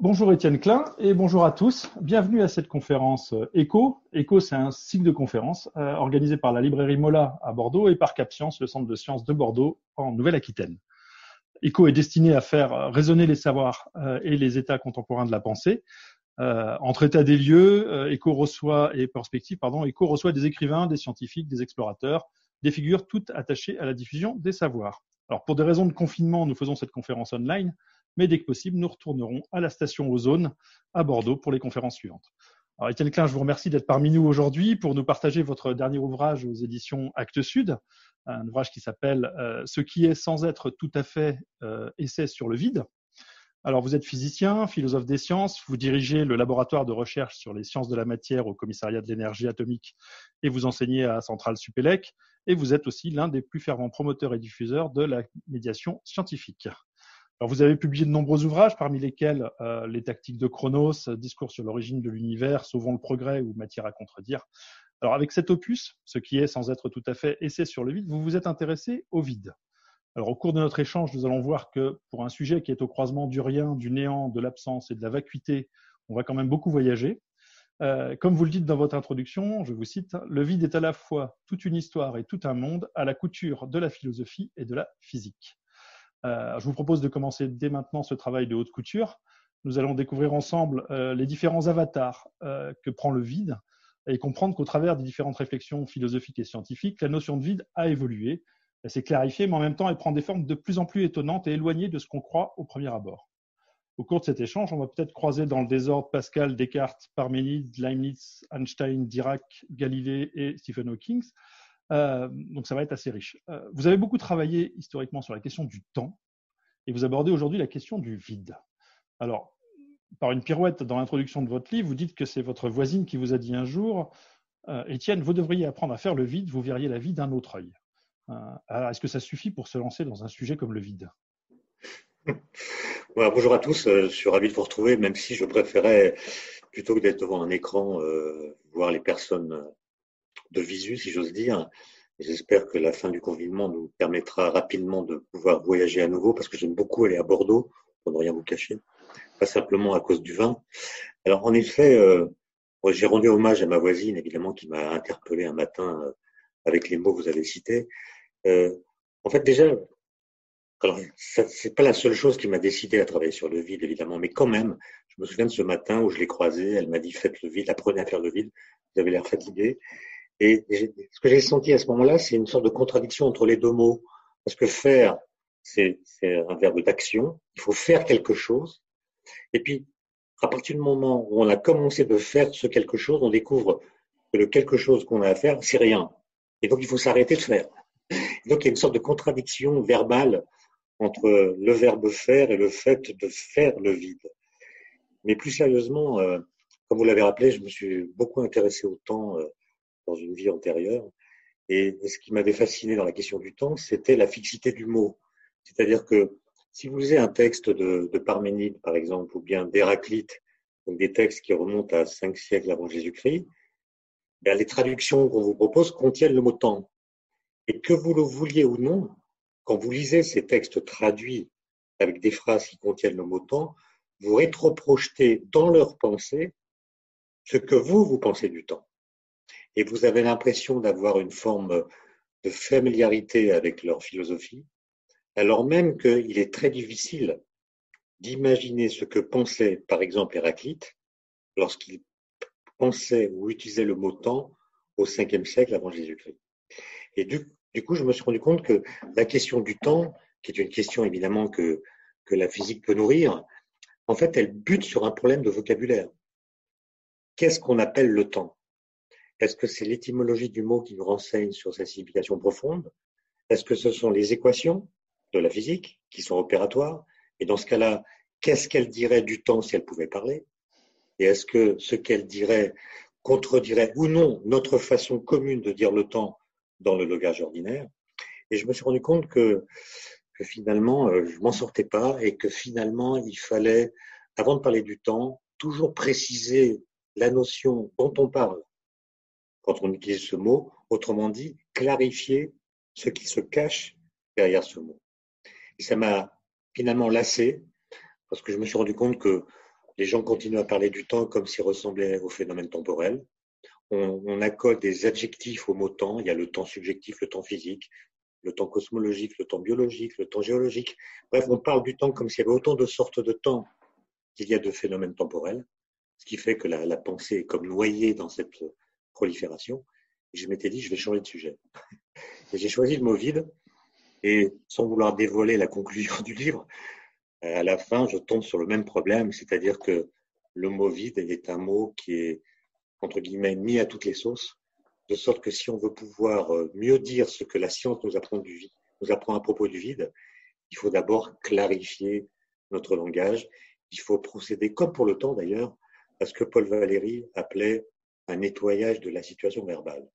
Bonjour Étienne Klein et bonjour à tous. Bienvenue à cette conférence ECHO. ECHO, c'est un cycle de conférences euh, organisé par la librairie Mola à Bordeaux et par CapScience, le centre de sciences de Bordeaux en Nouvelle-Aquitaine. ECHO est destiné à faire résonner les savoirs euh, et les états contemporains de la pensée. Euh, entre états des lieux, euh, ECHO reçoit et perspective, pardon, ECHO reçoit des écrivains, des scientifiques, des explorateurs, des figures toutes attachées à la diffusion des savoirs. Alors pour des raisons de confinement, nous faisons cette conférence online mais dès que possible, nous retournerons à la station Ozone à Bordeaux pour les conférences suivantes. Alors, Étienne Klein, je vous remercie d'être parmi nous aujourd'hui pour nous partager votre dernier ouvrage aux éditions Actes Sud, un ouvrage qui s'appelle euh, Ce qui est sans être tout à fait euh, essai sur le vide. Alors, vous êtes physicien, philosophe des sciences, vous dirigez le laboratoire de recherche sur les sciences de la matière au commissariat de l'énergie atomique et vous enseignez à Centrale Supélec, et vous êtes aussi l'un des plus fervents promoteurs et diffuseurs de la médiation scientifique. Alors, vous avez publié de nombreux ouvrages, parmi lesquels euh, Les tactiques de Chronos, Discours sur l'origine de l'univers, Sauvons le progrès ou Matière à contredire. Alors, avec cet opus, ce qui est sans être tout à fait essai sur le vide, vous vous êtes intéressé au vide. Alors, au cours de notre échange, nous allons voir que pour un sujet qui est au croisement du rien, du néant, de l'absence et de la vacuité, on va quand même beaucoup voyager. Euh, comme vous le dites dans votre introduction, je vous cite, le vide est à la fois toute une histoire et tout un monde à la couture de la philosophie et de la physique. Euh, je vous propose de commencer dès maintenant ce travail de haute couture. Nous allons découvrir ensemble euh, les différents avatars euh, que prend le vide et comprendre qu'au travers des différentes réflexions philosophiques et scientifiques, la notion de vide a évolué, elle s'est clarifiée, mais en même temps, elle prend des formes de plus en plus étonnantes et éloignées de ce qu'on croit au premier abord. Au cours de cet échange, on va peut-être croiser dans le désordre Pascal, Descartes, Parménide, Leibniz, Einstein, Dirac, Galilée et Stephen Hawking, euh, donc ça va être assez riche. Euh, vous avez beaucoup travaillé historiquement sur la question du temps et vous abordez aujourd'hui la question du vide. Alors, par une pirouette dans l'introduction de votre livre, vous dites que c'est votre voisine qui vous a dit un jour euh, Étienne, vous devriez apprendre à faire le vide, vous verriez la vie d'un autre œil. alors, est-ce que ça suffit pour se lancer dans un sujet comme le vide? Bonjour à tous, je suis ravi de vous retrouver, même si je préférais, plutôt que d'être devant un écran, voir les personnes de visu, si j'ose dire. J'espère que la fin du confinement nous permettra rapidement de pouvoir voyager à nouveau parce que j'aime beaucoup aller à Bordeaux, pour ne rien vous cacher, pas simplement à cause du vin. Alors en effet, euh, j'ai rendu hommage à ma voisine, évidemment, qui m'a interpellé un matin euh, avec les mots que vous avez cités. Euh, en fait, déjà, alors c'est pas la seule chose qui m'a décidé à travailler sur le vide, évidemment, mais quand même, je me souviens de ce matin où je l'ai croisée, elle m'a dit faites le vide, apprenez à faire le vide. Vous avez l'air fatigué. Et ce que j'ai senti à ce moment-là, c'est une sorte de contradiction entre les deux mots. Parce que faire, c'est un verbe d'action. Il faut faire quelque chose. Et puis, à partir du moment où on a commencé de faire ce quelque chose, on découvre que le quelque chose qu'on a à faire, c'est rien. Et donc, il faut s'arrêter de faire. Et donc, il y a une sorte de contradiction verbale entre le verbe faire et le fait de faire le vide. Mais plus sérieusement, euh, comme vous l'avez rappelé, je me suis beaucoup intéressé au temps euh, dans une vie antérieure. Et ce qui m'avait fasciné dans la question du temps, c'était la fixité du mot. C'est-à-dire que si vous lisez un texte de, de Parménide, par exemple, ou bien d'Héraclite, donc des textes qui remontent à cinq siècles avant Jésus-Christ, ben les traductions qu'on vous propose contiennent le mot temps. Et que vous le vouliez ou non, quand vous lisez ces textes traduits avec des phrases qui contiennent le mot temps, vous rétroprojetez dans leur pensée ce que vous, vous pensez du temps et vous avez l'impression d'avoir une forme de familiarité avec leur philosophie, alors même qu'il est très difficile d'imaginer ce que pensait par exemple Héraclite lorsqu'il pensait ou utilisait le mot temps au 5e siècle avant Jésus-Christ. Et du, coup, je me suis rendu compte que la question du temps, qui est une question évidemment que, que la physique peut nourrir, en fait, elle bute sur un problème de vocabulaire. Qu'est-ce qu'on appelle le temps? Est-ce que c'est l'étymologie du mot qui nous renseigne sur sa signification profonde? Est-ce que ce sont les équations de la physique qui sont opératoires? Et dans ce cas-là, qu'est-ce qu'elle dirait du temps si elle pouvait parler? Et est-ce que ce qu'elle dirait contredirait ou non notre façon commune de dire le temps dans le langage ordinaire? Et je me suis rendu compte que, que finalement, euh, je m'en sortais pas et que finalement, il fallait, avant de parler du temps, toujours préciser la notion dont on parle quand on utilise ce mot, autrement dit, clarifier ce qui se cache derrière ce mot. Et ça m'a finalement lassé parce que je me suis rendu compte que les gens continuent à parler du temps comme s'il ressemblait au phénomène temporel. On, on, accorde des adjectifs au mot temps. Il y a le temps subjectif, le temps physique, le temps cosmologique, le temps biologique, le temps géologique. Bref, on parle du temps comme s'il y avait autant de sortes de temps qu'il y a de phénomènes temporels, ce qui fait que la pensée est comme noyée dans cette prolifération. Je m'étais dit, je vais changer de sujet. Et j'ai choisi le mot vide. Et sans vouloir dévoiler la conclusion du livre, à la fin, je tombe sur le même problème, c'est-à-dire que le mot vide est un mot qui est, entre guillemets, mis à toutes les sauces, de sorte que si on veut pouvoir euh, mieux dire ce que la science nous apprend, du nous apprend à propos du vide, il faut d'abord clarifier notre langage. Il faut procéder, comme pour le temps d'ailleurs, à ce que Paul Valéry appelait un nettoyage de la situation verbale.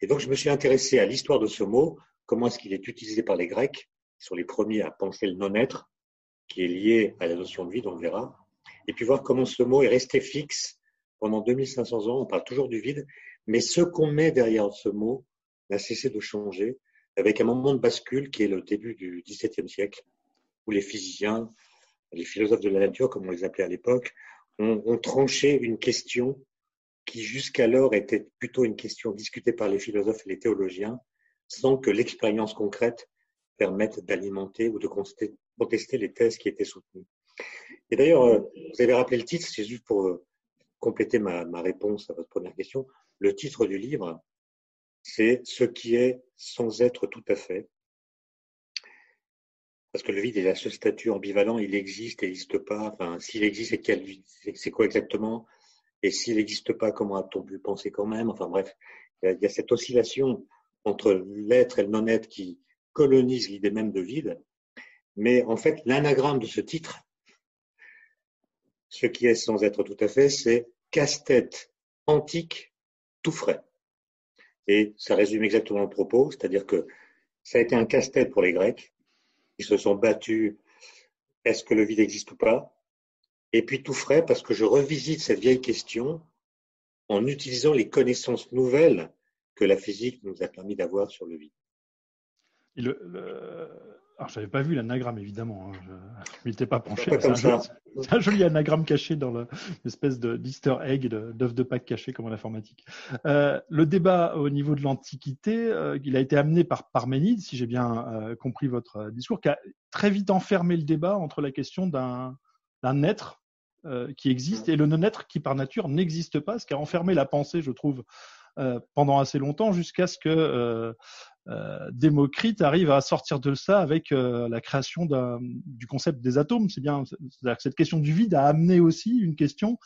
Et donc, je me suis intéressé à l'histoire de ce mot, comment est-ce qu'il est utilisé par les Grecs, qui sont les premiers à penser le non-être, qui est lié à la notion de vide, on le verra, et puis voir comment ce mot est resté fixe pendant 2500 ans, on parle toujours du vide, mais ce qu'on met derrière ce mot n'a cessé de changer, avec un moment de bascule qui est le début du XVIIe siècle, où les physiciens, les philosophes de la nature, comme on les appelait à l'époque, ont, ont tranché une question qui jusqu'alors était plutôt une question discutée par les philosophes et les théologiens, sans que l'expérience concrète permette d'alimenter ou de contester les thèses qui étaient soutenues. Et d'ailleurs, euh, vous avez rappelé le titre, c'est juste pour euh, compléter ma, réponse à votre première question. Le titre du livre, c'est Ce qui est sans être tout à fait. Parce que le vide est à ce statut ambivalent, il existe il n'existe pas. Enfin, s'il existe, c'est quoi exactement? Et s'il n'existe pas, comment a-t-on pu penser quand même? Enfin bref, il y a cette oscillation entre l'être et le non-être qui colonise l'idée même de vide. Mais en fait, l'anagramme de ce titre, ce qui est sans être tout à fait, c'est casse-tête antique tout frais. Et ça résume exactement le propos, c'est-à-dire que ça a été un casse-tête pour les Grecs. Ils se sont battus, est-ce que le vide existe ou pas? Et puis tout frais parce que je revisite cette vieille question en utilisant les connaissances nouvelles que la physique nous a permis d'avoir sur le vide. Le, le... Alors, j'avais pas vu l'anagramme, évidemment. Hein. Je ne m'étais pas penché. C'est un, un, joli anagramme caché dans l'espèce d'easter egg, d'œuf de, de Pâques caché comme en informatique. Euh, le débat au niveau de l'Antiquité, euh, il a été amené par Parménide, si j'ai bien euh, compris votre discours, qui a très vite enfermé le débat entre la question d'un d'un être euh, qui existe et le non-être qui par nature n'existe pas, ce qui a enfermé la pensée, je trouve, euh, pendant assez longtemps, jusqu'à ce que euh, Démocrite arrive à sortir de ça avec la création du concept des atomes. C'est bien, c'est-à-dire que cette question du vide a amené aussi une question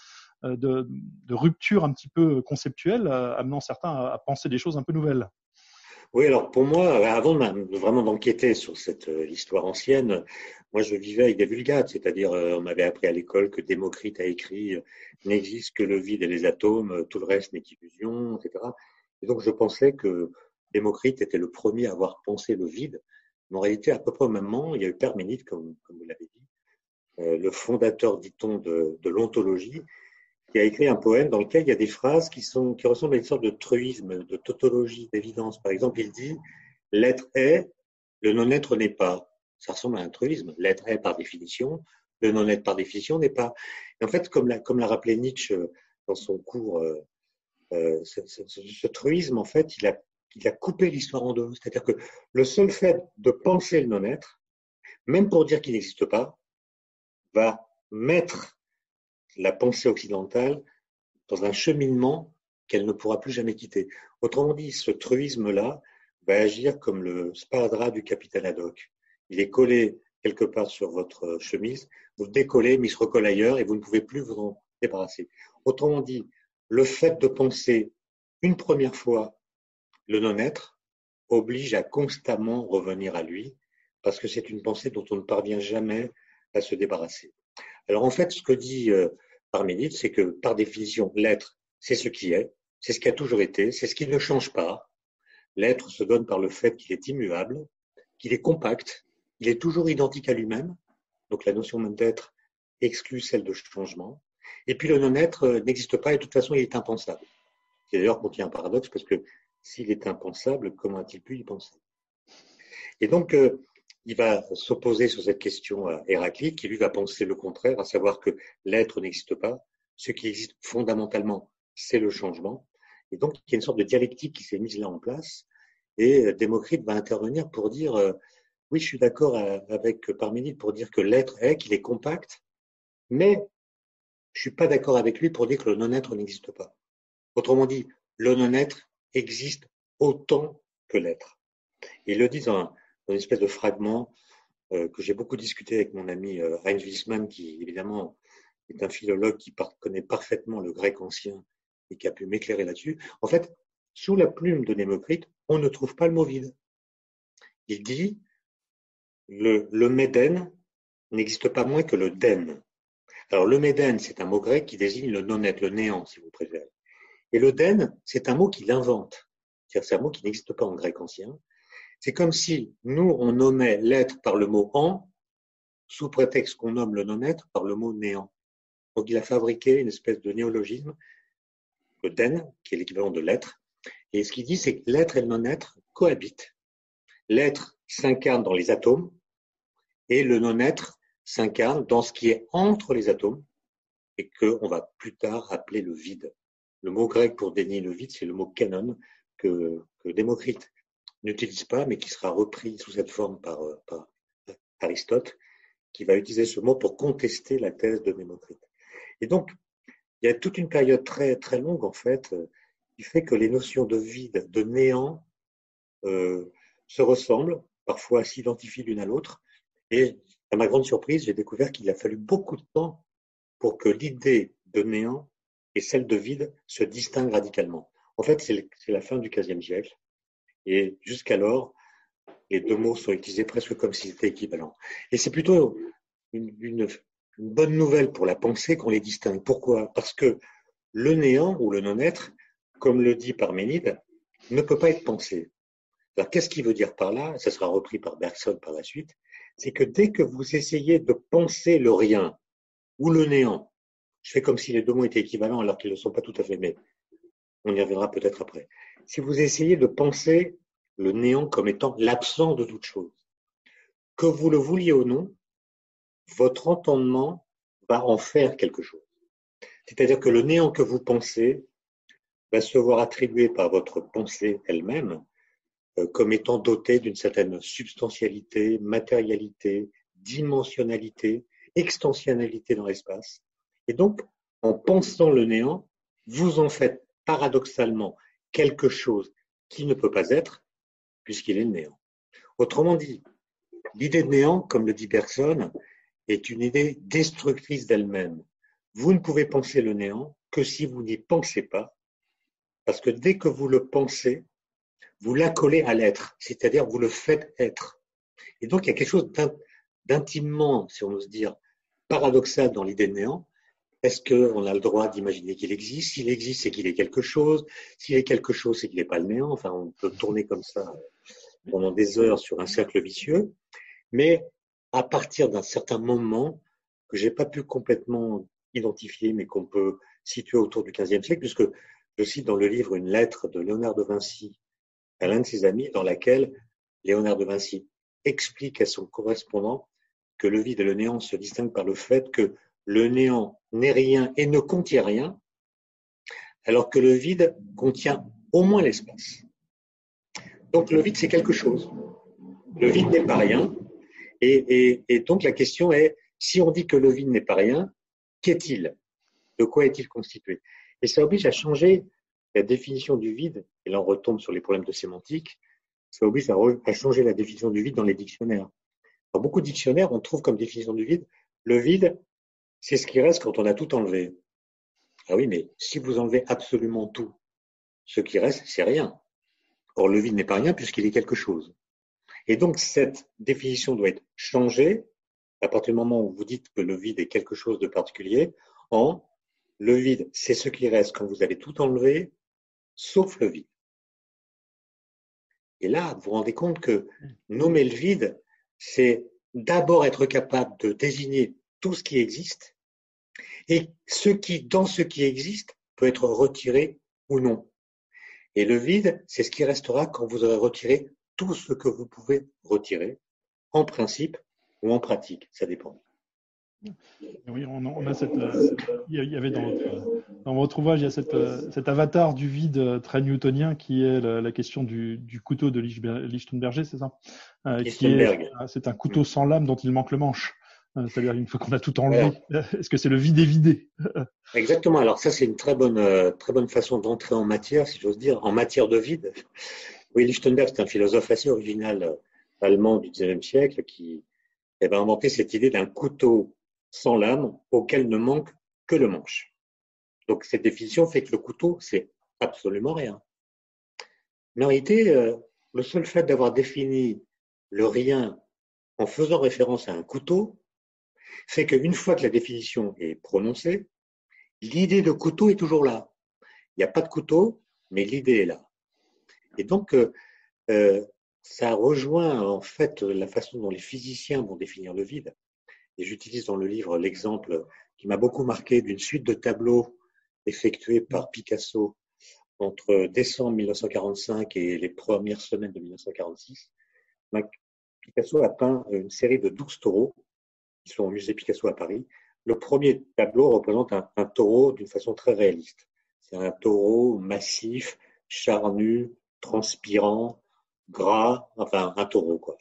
de, de, rupture un petit peu conceptuelle, amenant certains à, à penser des choses un peu nouvelles. Oui, alors pour moi, avant de vraiment d'enquêter sur cette euh, histoire ancienne, moi je vivais avec des vulgates, c'est-à-dire euh, on m'avait appris à l'école que Démocrite a écrit euh, n'existe que le vide et les atomes, tout le reste n'est qu'illusion, etc. Et donc je pensais que Démocrite était le premier à avoir pensé le vide. Mais en réalité, à peu près au même moment, il y a eu Perménide, comme, vous l'avez dit, le fondateur, dit-on, de l'ontologie, qui a écrit un poème dans lequel il y a des phrases qui, sont, qui ressemblent à une sorte de truisme, de tautologie, d'évidence. Par exemple, il dit L'être est, le non-être n'est pas. Ça ressemble à un truisme. L'être est par définition, le non-être par définition n'est pas. Et en fait, comme l'a, comme l'a rappelé Nietzsche dans son cours, euh, euh, ce, ce, ce, truisme, en fait, il a, il a coupé l'histoire en deux. C'est-à-dire que le seul fait de penser le non-être, même pour dire qu'il n'existe pas, va mettre la pensée occidentale dans un cheminement qu'elle ne pourra plus jamais quitter. Autrement dit, ce truisme-là va agir comme le sparadrap du capitaine Haddock. Il est collé quelque part sur votre chemise, vous le décollez, mais il se recolle ailleurs et vous ne pouvez plus vous en débarrasser. Autrement dit, le fait de penser une première fois le non-être oblige à constamment revenir à lui, parce que c'est une pensée dont on ne parvient jamais à se débarrasser. Alors en fait, ce que dit euh, Parménide, c'est que par définition, l'être, c'est ce qui est, c'est ce qui a toujours été, c'est ce qui ne change pas. L'être se donne par le fait qu'il est immuable, qu'il est compact, il est toujours identique à lui-même. Donc la notion même d'être exclut celle de changement. Et puis le non-être euh, n'existe pas et de toute façon il est impensable. Qui d'ailleurs contient un paradoxe parce que s'il est impensable, comment a-t-il pu y penser? Et donc euh, il va s'opposer sur cette question à Héraclite qui lui va penser le contraire, à savoir que l'être n'existe pas. Ce qui existe fondamentalement, c'est le changement. Et donc il y a une sorte de dialectique qui s'est mise là en place. Et euh, Démocrite va intervenir pour dire oui, je suis d'accord avec Parménide pour dire que l'être est, qu'il est compact, mais je suis pas d'accord avec lui pour dire que le non-être n'existe pas. Autrement dit, le non-être existe autant que l'être. Il le dit dans, une espèce de fragment euh, que j'ai beaucoup discuté avec mon ami euh, Heinz Wiesmann, qui évidemment est un philologue qui connaît parfaitement le grec ancien et qui a pu m'éclairer là-dessus. En fait, sous la plume de Némocrite, on ne trouve pas le mot vide. Il dit le, le méden n'existe pas moins que le den. Alors le méden, c'est un mot grec qui désigne le non-être, le néant, si vous préférez. Et le den, c'est un mot qu'il invente. C'est un mot qui n'existe pas en grec ancien. C'est comme si nous, on nommait l'être par le mot en, sous prétexte qu'on nomme le non-être par le mot néant. Donc il a fabriqué une espèce de néologisme, le den, qui est l'équivalent de l'être. Et ce qu'il dit, c'est que l'être et le non-être cohabitent. L'être s'incarne dans les atomes et le non-être s'incarne dans ce qui est entre les atomes et qu'on va plus tard appeler le vide. Le mot grec pour dénier le vide, c'est le mot canon que, Démocrite n'utilise pas, mais qui sera repris sous cette forme par, par, Aristote, qui va utiliser ce mot pour contester la thèse de Démocrite. Et donc, il y a toute une période très, très longue, en fait, qui fait que les notions de vide, de néant, euh, se ressemblent, parfois s'identifient l'une à l'autre. Et à ma grande surprise, j'ai découvert qu'il a fallu beaucoup de temps pour que l'idée de néant et celle de vide se distinguent radicalement. En fait, c'est la fin du XVe siècle. Et jusqu'alors, les deux mots sont utilisés presque comme s'ils étaient équivalents. Et c'est plutôt une, bonne nouvelle pour la pensée qu'on les distingue. Pourquoi? Parce que le néant ou le non-être, comme le dit Parménide, ne peut pas être pensé. Alors, qu'est-ce qu'il veut dire par là? Ça sera repris par Bergson par la suite c'est que dès que vous essayez de penser le rien ou le néant, je fais comme si les deux mots étaient équivalents alors qu'ils ne sont pas tout à fait, mais on y reviendra peut-être après. Si vous essayez de penser le néant comme étant l'absent de toute chose, que vous le vouliez ou non, votre entendement va en faire quelque chose. C'est-à-dire que le néant que vous pensez va se voir attribué par votre pensée elle-même euh, comme étant doté d'une certaine substantialité, matérialité, dimensionnalité, extensionnalité dans l'espace. Et donc, en pensant le néant, vous en faites paradoxalement quelque chose qui ne peut pas être, puisqu'il est le néant. Autrement dit, l'idée de néant, comme le dit Bergson, est une idée destructrice d'elle-même. Vous ne pouvez penser le néant que si vous n'y pensez pas, parce que dès que vous le pensez, vous l'accolez à l'être, c'est-à-dire vous le faites être. Et donc il y a quelque chose d'intimement, si on ose dire, paradoxal dans l'idée de néant. Est-ce qu'on a le droit d'imaginer qu'il existe? S'il existe, c'est qu'il est quelque chose. S'il est quelque chose, c'est qu'il n'est pas le néant. Enfin, on peut tourner comme ça pendant des heures sur un cercle vicieux. Mais à partir d'un certain moment que j'ai pas pu complètement identifier, mais qu'on peut situer autour du XVe siècle, puisque je cite dans le livre une lettre de Léonard de Vinci à l'un de ses amis dans laquelle Léonard de Vinci explique à son correspondant que le vide et le néant se distinguent par le fait que le néant n'est rien et ne contient rien, alors que le vide contient au moins l'espace. Donc le vide, c'est quelque chose. Le vide n'est pas rien. Et, donc la question est, si on dit que le vide n'est pas rien, qu'est-il? De quoi est-il constitué? Et ça oblige à changer la définition du vide, et là on retombe sur les problèmes de sémantique, ça oblige à, changer la définition du vide dans les dictionnaires. Dans beaucoup de dictionnaires, on trouve comme définition du vide, le vide, c'est ce qui reste quand on a tout enlevé. Ah oui, mais si vous enlevez absolument tout, ce qui reste, c'est rien. Or, le vide n'est pas rien puisqu'il est quelque chose. Et donc, cette définition doit être changée à partir du moment où vous dites que le vide est quelque chose de particulier en le vide, c'est ce qui reste quand vous avez tout enlevé, sauf le vide. Et là, vous vous rendez compte que nommer le vide, c'est d'abord être capable de désigner tout ce qui existe et ce qui, dans ce qui existe, peut être retiré ou non. Et le vide, c'est ce qui restera quand vous aurez retiré tout ce que vous pouvez retirer, en principe ou en pratique, ça dépend. Oui, on, a cette, euh, il y avait dans votre, dans votre ouvrage, il y a cette, euh, cet avatar du vide euh, très newtonien qui est la, question du, du, couteau de Lichtenberger, c'est ça? C'est un couteau sans lame dont il manque le manche. C'est-à-dire une fois qu'on a tout enlevé, est-ce que c'est le vide est vidé Exactement. Alors ça, c'est une très bonne, très bonne façon d'entrer en matière, si j'ose dire, en matière de vide. Oui, Lichtenberg, c'est un philosophe assez original allemand du XIXe siècle qui avait inventé cette idée d'un couteau sans lame auquel ne manque que le manche. Donc cette définition fait que le couteau, c'est absolument rien. Mais en réalité, euh, le seul fait d'avoir défini le rien en faisant référence à un couteau fait qu'une fois que la définition est prononcée, l'idée de couteau est toujours là. Il n'y a pas de couteau, mais l'idée est là. Et donc, euh, euh, ça rejoint en fait la façon dont les physiciens vont définir le vide. Et j'utilise dans le livre l'exemple qui m'a beaucoup marqué d'une suite de tableaux effectués par Picasso entre décembre 1945 et les premières semaines de 1946. Picasso a peint une série de 12 taureaux sont au musée Picasso à Paris. Le premier tableau représente un, un taureau d'une façon très réaliste. C'est un taureau massif, charnu, transpirant, gras, enfin un taureau quoi.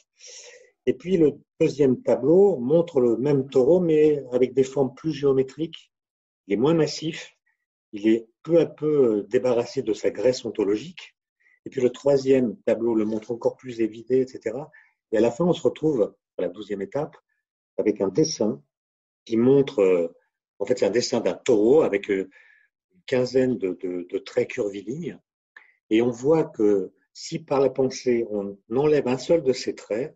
Et puis le deuxième tableau montre le même taureau, mais avec des formes plus géométriques. Il est moins massif, il est peu à peu débarrassé de sa graisse ontologique. Et puis le troisième tableau le montre encore plus évidé, etc. Et à la fin, on se retrouve à la douzième étape avec un dessin qui montre, en fait, c'est un dessin d'un taureau avec une quinzaine de, de traits curvilignes. Et on voit que si par la pensée on enlève un seul de ces traits,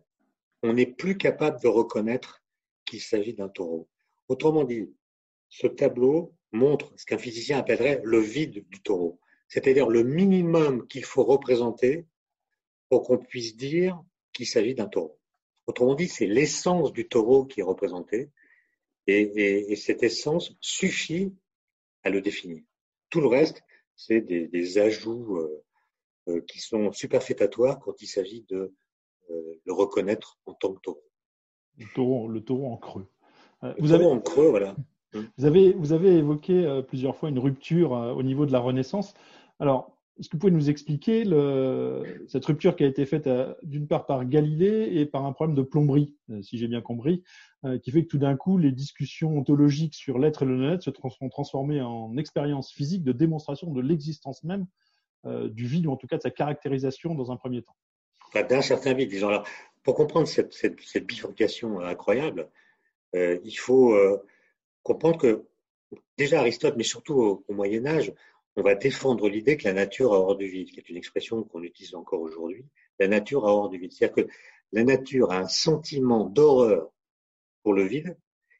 on n'est plus capable de reconnaître qu'il s'agit d'un taureau. Autrement dit, ce tableau montre ce qu'un physicien appellerait le vide du taureau, c'est-à-dire le minimum qu'il faut représenter pour qu'on puisse dire qu'il s'agit d'un taureau. Autrement dit, c'est l'essence du taureau qui est représentée et, cette essence suffit à le définir. Tout le reste, c'est des, ajouts euh, euh, qui sont superfétatoires quand il s'agit de euh, le reconnaître en tant que taureau. Le taureau, le taureau en creux. Euh, vous avez, en creux, voilà. Vous avez, vous avez évoqué plusieurs fois une rupture au niveau de la Renaissance. Alors, est-ce que vous pouvez nous expliquer cette rupture qui a été faite d'une part par Galilée et par un problème de plomberie, si j'ai bien compris, qui fait que tout d'un coup, les discussions ontologiques sur l'être et le non-être se sont transformées en expérience physique de démonstration de l'existence même du vide, ou en tout cas de sa caractérisation dans un premier temps d'un certain vide. Disons. Pour comprendre cette, bifurcation incroyable, euh, il faut euh, comprendre que déjà Aristote, mais surtout au, Moyen Âge, on va défendre l'idée que la nature a horreur du vide, qui est une expression qu'on utilise encore aujourd'hui. La nature a horreur du vide. C'est-à-dire que la nature a un sentiment d'horreur pour le vide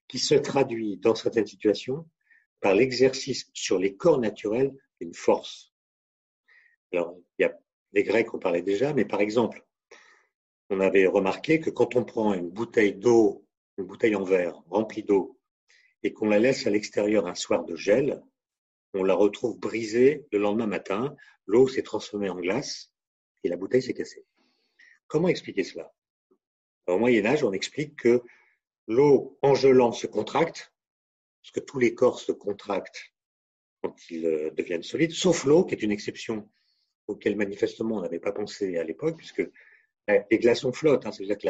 qui se traduit dans certaines situations par l'exercice sur les corps naturels d'une force. Alors, il y a les Grecs en parlaient déjà, mais par exemple, on avait remarqué que quand on prend une bouteille d'eau, une bouteille en verre remplie d'eau, et qu'on la laisse à l'extérieur un soir de gel, on la retrouve brisée le lendemain matin, l'eau s'est transformée en glace et la bouteille s'est cassée. Comment expliquer cela? Au Moyen Âge, on explique que l'eau en gelant se contracte, parce que tous les corps se contractent quand ils euh, deviennent solides, sauf l'eau, qui est une exception auquel manifestement on n'avait pas pensé à l'époque, puisque les glaçons flottent. Hein, C'est-à-dire que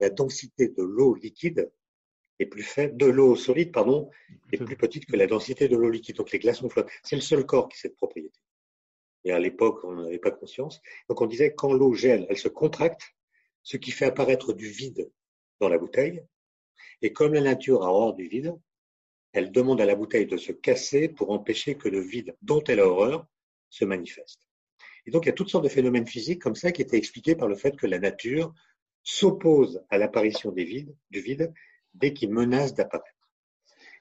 la, densité de l'eau liquide est plus faible, de l'eau solide, pardon, est plus petite que la densité de l'eau liquide. Donc les glaçons flottent. C'est le seul corps qui a cette propriété. Et à l'époque, on n'en avait pas conscience. Donc on disait quand l'eau gèle, elle se contracte, ce qui fait apparaître du vide dans la bouteille. Et comme la nature a horreur du vide, elle demande à la bouteille de se casser pour empêcher que le vide dont elle a horreur se manifeste. Et donc, il y a toutes sortes de phénomènes physiques comme ça qui étaient expliqués par le fait que la nature s'oppose à l'apparition des vides, du vide dès qu'il menace d'apparaître.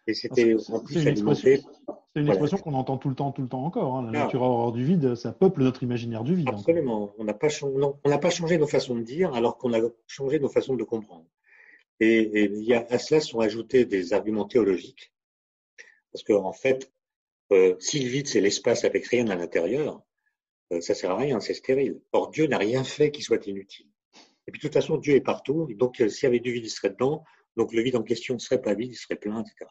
Et c'était en plus alimenté. C'est une expression qu'on entend tout le temps, tout le temps encore. Hein. La ah. nature horreur du vide, ça peuple notre imaginaire du vide. Absolument. On n'a pas, pas changé nos façons de dire alors qu'on a changé nos façons de comprendre. Et, il y a, à cela sont ajoutés des arguments théologiques. Parce qu'en en fait, euh, si le vide, c'est l'espace avec rien à l'intérieur, euh, ça sert à rien, c'est stérile. Or, Dieu n'a rien fait qui soit inutile. Et puis, de toute façon, Dieu est partout. Donc, euh, s'il y avait du vide, il serait dedans. Donc, le vide en question ne serait pas vide, il serait plein, etc.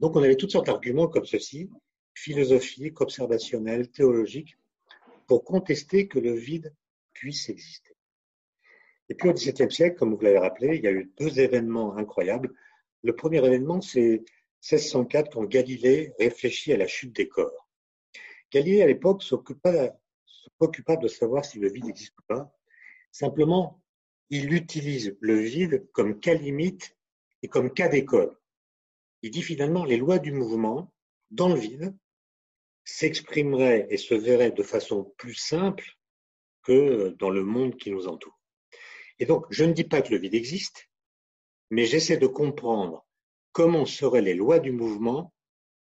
Donc, on avait toutes sortes d'arguments comme ceci, philosophiques, observationnels, théologiques, pour contester que le vide puisse exister. Et puis au XVIIe siècle, comme vous l'avez rappelé, il y a eu deux événements incroyables. Le premier événement, c'est 1604, quand Galilée réfléchit à la chute des corps. Galilée, à l'époque, se préoccupa de savoir si le vide existe ou pas. Simplement, il utilise le vide comme cas limite et comme cas d'école. Il dit finalement les lois du mouvement dans le vide s'exprimeraient et se verraient de façon plus simple que dans le monde qui nous entoure. Et donc, je ne dis pas que le vide existe, mais j'essaie de comprendre comment seraient les lois du mouvement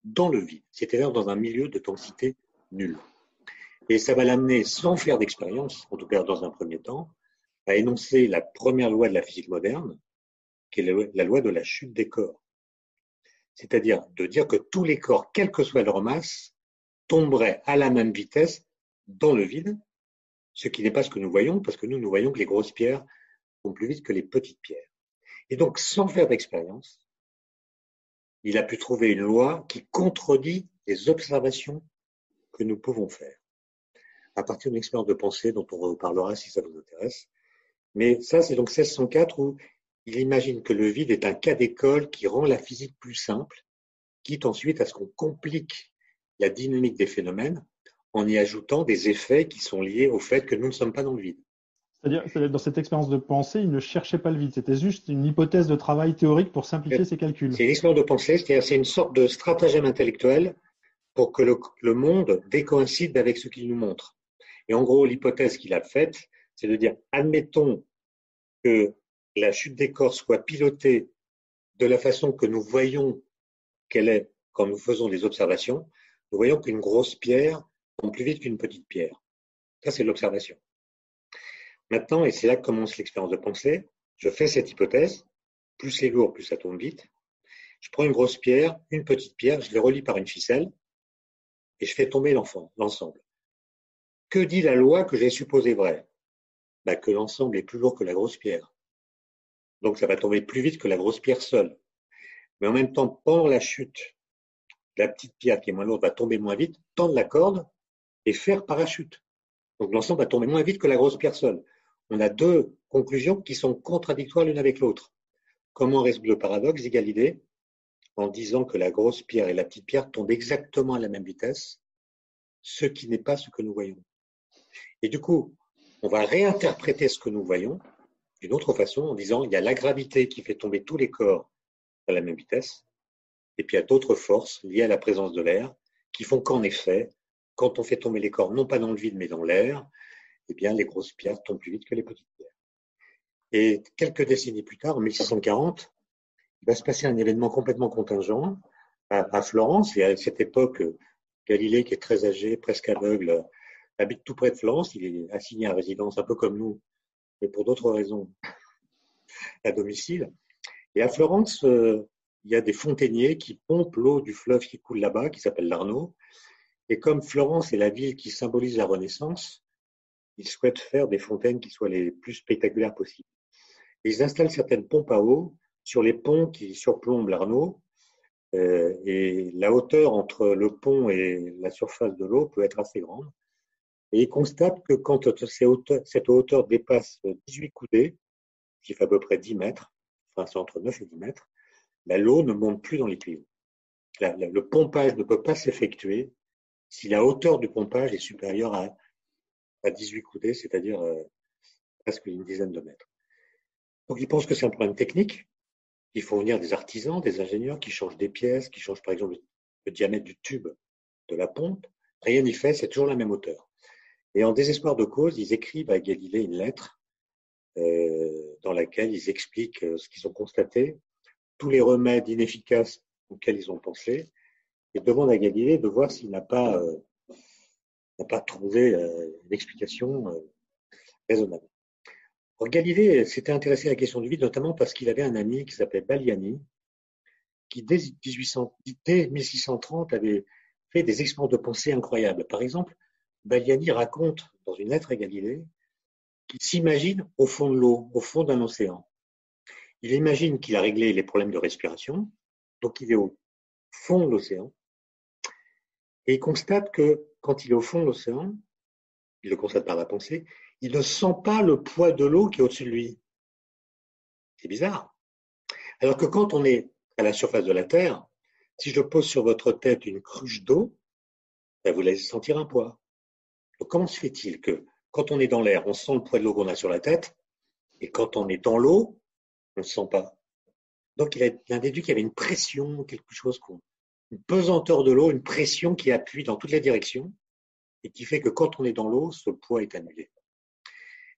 dans le vide, c'est-à-dire dans un milieu de densité nulle. Et ça va l'amener, sans faire d'expérience, en tout cas dans un premier temps, à énoncer la première loi de la physique moderne, qui est la loi de la chute des corps. C'est-à-dire de dire que tous les corps, quelle que soit leur masse, tomberaient à la même vitesse dans le vide, ce qui n'est pas ce que nous voyons, parce que nous, nous voyons que les grosses pierres vont plus vite que les petites pierres. Et donc, sans faire d'expérience, il a pu trouver une loi qui contredit les observations que nous pouvons faire, à partir d'une expérience de pensée dont on reparlera si ça vous intéresse. Mais ça, c'est donc 1604 où il imagine que le vide est un cas d'école qui rend la physique plus simple, quitte ensuite à ce qu'on complique la dynamique des phénomènes en y ajoutant des effets qui sont liés au fait que nous ne sommes pas dans le vide. C'est-à-dire, dans cette expérience de pensée, il ne cherchait pas le vide. C'était juste une hypothèse de travail théorique pour simplifier ses calculs. C'est une expérience de pensée, c'est-à-dire c'est une sorte de stratagème intellectuel pour que le, monde décoïncide avec ce qu'il nous montre. Et en gros, l'hypothèse qu'il a faite, c'est de dire, admettons que la chute des corps soit pilotée de la façon que nous voyons qu'elle est quand nous faisons des observations, nous voyons qu'une grosse pierre plus vite qu'une petite pierre. Ça, c'est l'observation. Maintenant, et c'est là que commence l'expérience de pensée, je fais cette hypothèse, plus c'est lourd, plus ça tombe vite. Je prends une grosse pierre, une petite pierre, je les relie par une ficelle, et je fais tomber l'enfant, l'ensemble. Que dit la loi que j'ai supposée vraie? Bah, Que l'ensemble est plus lourd que la grosse pierre. Donc ça va tomber plus vite que la grosse pierre seule. Mais en même temps, pendant la chute, la petite pierre qui est moins lourde va tomber moins vite, tendre la corde, et faire parachute. Donc l'ensemble va tomber moins vite que la grosse pierre seule. On a deux conclusions qui sont contradictoires l'une avec l'autre. Comment résoudre le paradoxe, Galilée, en disant que la grosse pierre et la petite pierre tombent exactement à la même vitesse, ce qui n'est pas ce que nous voyons. Et du coup, on va réinterpréter ce que nous voyons d'une autre façon en disant il y a la gravité qui fait tomber tous les corps à la même vitesse, et puis il y a d'autres forces liées à la présence de l'air qui font qu'en effet, quand on fait tomber les corps, non pas dans le vide, mais dans l'air, eh bien, les grosses pierres tombent plus vite que les petites pierres. Et quelques décennies plus tard, en 1640, il va se passer un événement complètement contingent à, Florence. Et à cette époque, Galilée, qui est très âgé, presque aveugle, habite tout près de Florence. Il est assigné à résidence, un peu comme nous, mais pour d'autres raisons, à domicile. Et à Florence, euh, il y a des fontainiers qui pompent l'eau du fleuve qui coule là-bas, qui s'appelle l'Arno, et comme Florence est la ville qui symbolise la Renaissance, ils souhaitent faire des fontaines qui soient les plus spectaculaires possibles. Ils installent certaines pompes à eau sur les ponts qui surplombent l'Arnaud. Euh, et la hauteur entre le pont et la surface de l'eau peut être assez grande. Et ils constatent que quand cette hauteur dépasse 18 coudées, qui fait à peu près 10 mètres, enfin c'est entre 9 et 10 mètres, la l'eau ne monte plus dans les tuyaux. le pompage ne peut pas s'effectuer si la hauteur du pompage est supérieure à, à 18 coudées, c'est-à-dire euh, presque une dizaine de mètres. Donc ils pensent que c'est un problème technique. Il faut venir des artisans, des ingénieurs qui changent des pièces, qui changent par exemple le, diamètre du tube de la pompe. Rien n'y fait, c'est toujours la même hauteur. Et en désespoir de cause, ils écrivent à Galilée une lettre euh, dans laquelle ils expliquent euh, ce qu'ils ont constaté, tous les remèdes inefficaces auxquels ils ont pensé, et demandent à Galilée de voir s'il n'a pas, euh, pas trouvé une explication raisonnable. Galilée s'était intéressé à la question du vide, notamment parce qu'il avait un ami qui s'appelait Baliani, qui dès, 1800, dès 1630 avait fait des expériences de pensée incroyables. Par exemple, Baliani raconte dans une lettre à Galilée qu'il s'imagine au fond de l'eau, au fond d'un océan. Il imagine qu'il a réglé les problèmes de respiration, donc il est au fond de l'océan, et il constate que quand il est au fond de l'océan, il le constate par la pensée, il ne sent pas le poids de l'eau qui est au-dessus de lui. C'est bizarre. Alors que quand on est à la surface de la Terre, si je pose sur votre tête une cruche d'eau, ben vous allez sentir un poids. Comment se fait-il que quand on est dans l'air, on sent le poids de l'eau qu'on a sur la tête, et quand on est dans l'eau, on ne sent pas? Donc il a, il déduit qu'il y avait une pression, quelque chose, une pesanteur de l'eau, une pression qui appuie dans toutes les directions, et qui fait que quand on est dans l'eau, ce poids est annulé.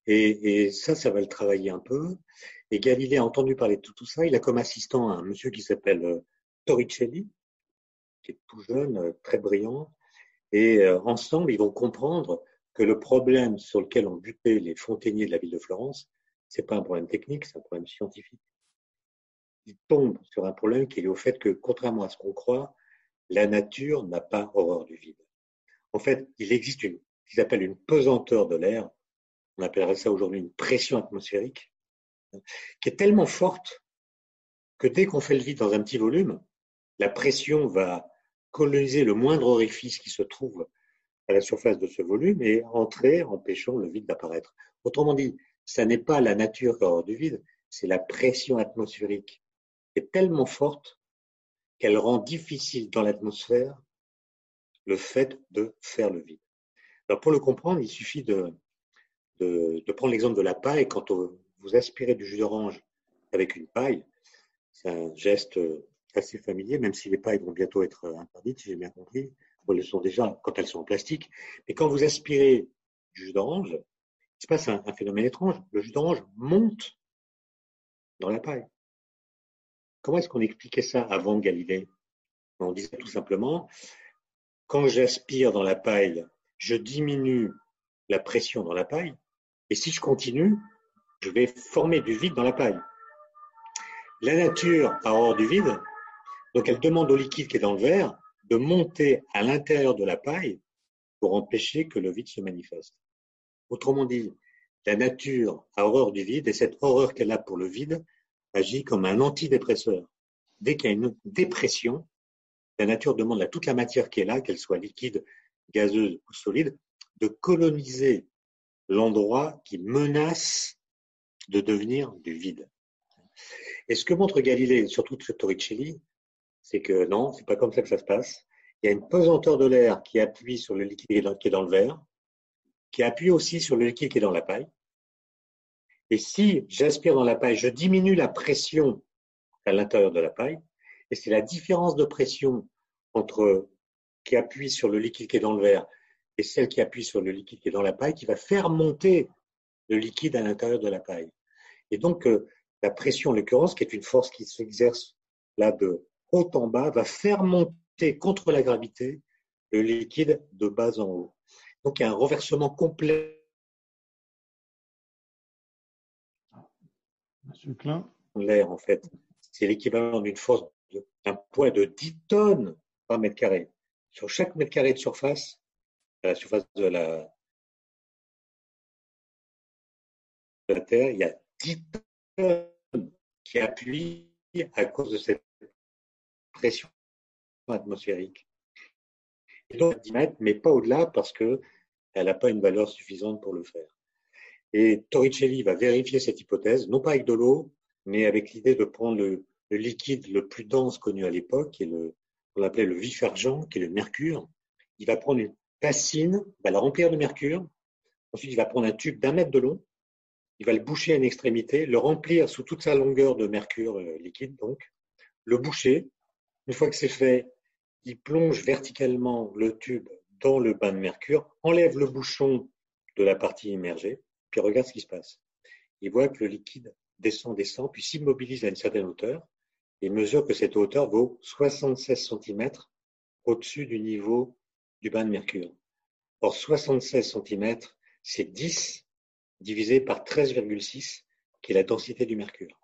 Et, et, ça, ça va le travailler un peu. Et Galilée a entendu parler de tout, tout ça. Il a comme assistant un monsieur qui s'appelle euh, Torricelli, qui est tout jeune, euh, très brillant. Et euh, ensemble, ils vont comprendre que le problème sur lequel ont buté les fontainiers de la ville de Florence, c'est pas un problème technique, c'est un problème scientifique. Ils tombent sur un problème qui est au fait que, contrairement à ce qu'on croit, la nature n'a pas horreur du vide. En fait, il existe une, ce qu'ils appellent une pesanteur de l'air, on appellerait ça aujourd'hui une pression atmosphérique, qui est tellement forte que dès qu'on fait le vide dans un petit volume, la pression va coloniser le moindre orifice qui se trouve à la surface de ce volume et entrer empêchant le vide d'apparaître. Autrement dit, ça n'est pas la nature qui horreur du vide, c'est la pression atmosphérique qui est tellement forte qu'elle rend difficile dans l'atmosphère le fait de faire le vide. Alors pour le comprendre, il suffit de, de, de prendre l'exemple de la paille. Quand vous aspirez du jus d'orange avec une paille, c'est un geste assez familier, même si les pailles vont bientôt être interdites, si j'ai bien compris. Bon, elles le sont déjà quand elles sont en plastique. Mais quand vous aspirez du jus d'orange, il se passe un, phénomène étrange. Le jus d'orange monte dans la paille. Comment est-ce qu'on expliquait ça avant Galilée? On disait tout simplement, quand j'aspire dans la paille, je diminue la pression dans la paille, et si je continue, je vais former du vide dans la paille. La nature a horreur du vide, donc elle demande au liquide qui est dans le verre de monter à l'intérieur de la paille pour empêcher que le vide se manifeste. Autrement dit, la nature a horreur du vide et cette horreur qu'elle a pour le vide agit comme un antidépresseur. Dès qu'il y a une dépression, la nature demande à toute la matière qui est là, qu'elle soit liquide, gazeuse ou solide, de coloniser l'endroit qui menace de devenir du vide. Et ce que montre Galilée, surtout Torricelli, c'est que non, c'est pas comme ça que ça se passe. Il y a une pesanteur de l'air qui appuie sur le liquide qui est dans le verre, qui appuie aussi sur le liquide qui est dans la paille. Et si j'aspire dans la paille, je diminue la pression à l'intérieur de la paille, et c'est la différence de pression entre qui appuie sur le liquide qui est dans le verre et celle qui appuie sur le liquide qui est dans la paille qui va faire monter le liquide à l'intérieur de la paille. Et donc, euh, la pression, en l'occurrence, qui est une force qui s'exerce là de haut en bas, va faire monter contre la gravité le liquide de bas en haut. Donc, il y a un renversement complet. Monsieur Klein. L'air, en fait, c'est l'équivalent d'une force d'un poids de 10 tonnes par mètre carré. Sur chaque mètre carré de surface, à la surface de la, de la Terre, il y a 10 tonnes qui appuient à cause de cette pression atmosphérique. Et donc 10 mètres, mais pas au-delà parce qu'elle n'a pas une valeur suffisante pour le faire. Et Torricelli va vérifier cette hypothèse, non pas avec de l'eau, mais avec l'idée de prendre le, liquide le plus dense connu à l'époque, qui est le, le vif argent, qui est le mercure. Il va prendre une bassine, va la remplir de mercure. Ensuite, il va prendre un tube d'un mètre de long. Il va le boucher à une extrémité, le remplir sous toute sa longueur de mercure euh, liquide, donc, le boucher. Une fois que c'est fait, il plonge verticalement le tube dans le bain de mercure, enlève le bouchon de la partie immergée, puis regarde ce qui se passe. Il voit que le liquide descend, descend, puis s'immobilise à une certaine hauteur, et mesure que cette hauteur vaut 76 cm au-dessus du niveau du bain de mercure. Or, 76 cm, c'est 10 divisé par 13,6, qui est la densité du mercure.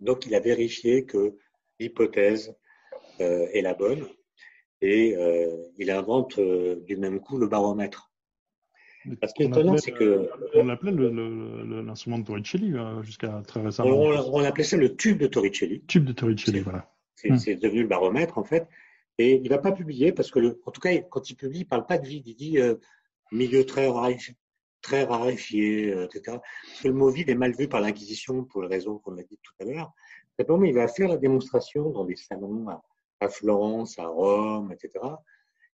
Donc, il a vérifié que l'hypothèse est la bonne et euh, il invente euh, du même coup le baromètre. Ce qui est étonnant, c'est que. On l'appelait l'instrument de Torricelli jusqu'à très récemment. On, appelait ça le tube de Torricelli. Tube de Torricelli, voilà. Hmm. C'est devenu le baromètre, en fait. Et il ne va pas publier parce que, le, en tout cas, quand il publie, il ne parle pas de vide. Il dit milieu très très raréfié, euh, etc. Parce que le mot vide est mal vu par l'Inquisition pour les raisons qu'on a dites tout à l'heure. Simplement, il va faire la démonstration dans des salons à, Florence, à Rome, etc.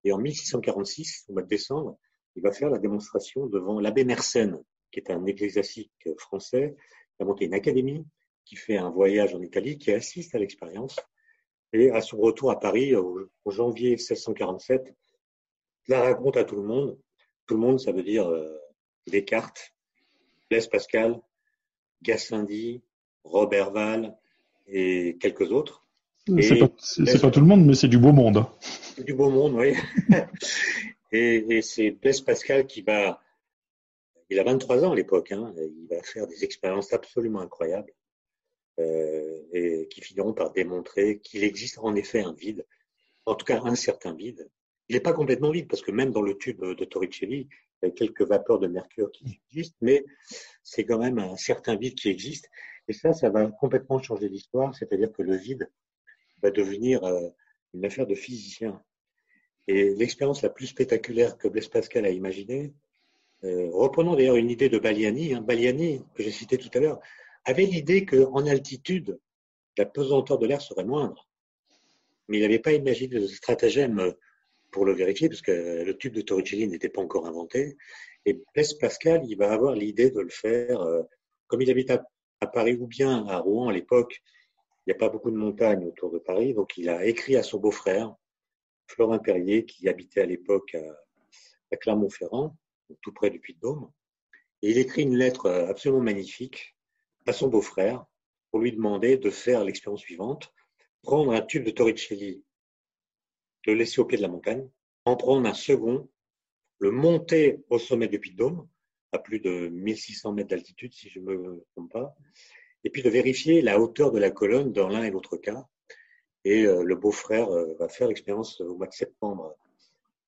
Et en 1646, au mois de décembre, il va faire la démonstration devant l'abbé Mersenne, qui est un ecclésiastique français, qui a monté une académie, qui fait un voyage en Italie, qui assiste à l'expérience. Et à son retour à Paris, au, janvier 1647, il la raconte à tout le monde. Tout le monde, ça veut dire euh, Descartes, Blaise Pascal, Gassendi, Robert Val et quelques autres. C'est pas, pas, tout le monde, mais c'est du beau monde. C'est du beau monde, oui. et, c'est Blaise Pascal qui va. Il a 23 ans à l'époque. Hein, il va faire des expériences absolument incroyables euh, et qui finiront par démontrer qu'il existe en effet un vide, en tout cas un certain vide. Il n'est pas complètement vide parce que même dans le tube de Torricelli, il y a quelques vapeurs de mercure qui existent, mais c'est quand même un certain vide qui existe. Et ça, ça va complètement changer l'histoire, c'est-à-dire que le vide va devenir euh, une affaire de physiciens. Et l'expérience la plus spectaculaire que Blaise Pascal a imaginée, euh, reprenons d'ailleurs une idée de Baliani, hein, Baliani, que j'ai cité tout à l'heure, avait l'idée qu'en altitude, la pesanteur de l'air serait moindre. Mais il n'avait pas imaginé le stratagème pour le vérifier, parce que le tube de Torricelli n'était pas encore inventé. Et Blaise Pascal, il va avoir l'idée de le faire, euh, comme il habite à, Paris ou bien à Rouen à l'époque, n'y a pas beaucoup de montagnes autour de Paris, donc il a écrit à son beau-frère, Florin Perrier, qui habitait à l'époque à, Clermont-Ferrand, tout près du Puy-de-Dôme. Et il écrit une lettre absolument magnifique à son beau-frère pour lui demander de faire l'expérience suivante, prendre un tube de Torricelli le laisser au pied de la montagne, en prendre un second, le monter au sommet du Puy de Dôme, à plus de 1600 mètres d'altitude, si je ne me trompe pas, et puis de vérifier la hauteur de la colonne dans l'un et l'autre cas. Et euh, le beau-frère euh, va faire l'expérience au mois de septembre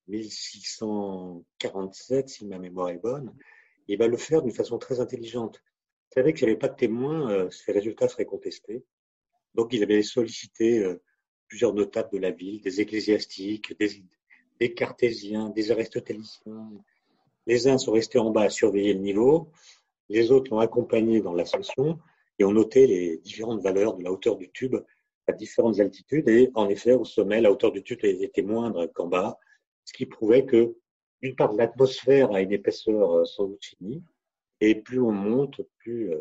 1647, si ma mémoire est bonne. Il va le faire d'une façon très intelligente. Il savait qu'il n'y avait pas de témoins, euh, ses résultats seraient contestés. Donc il avait sollicité plusieurs notables de la ville, des ecclésiastiques, des, cartésiens, des aristotéliciens. Les uns sont restés en bas à surveiller le niveau, les autres l'ont accompagné dans l'ascension et ont noté les différentes valeurs de la hauteur du tube à différentes altitudes. Et en effet, au sommet, la hauteur du tube était moindre qu'en bas, ce qui prouvait que, d'une part, l'atmosphère a une épaisseur euh, sans doute finie, et plus on monte, plus euh,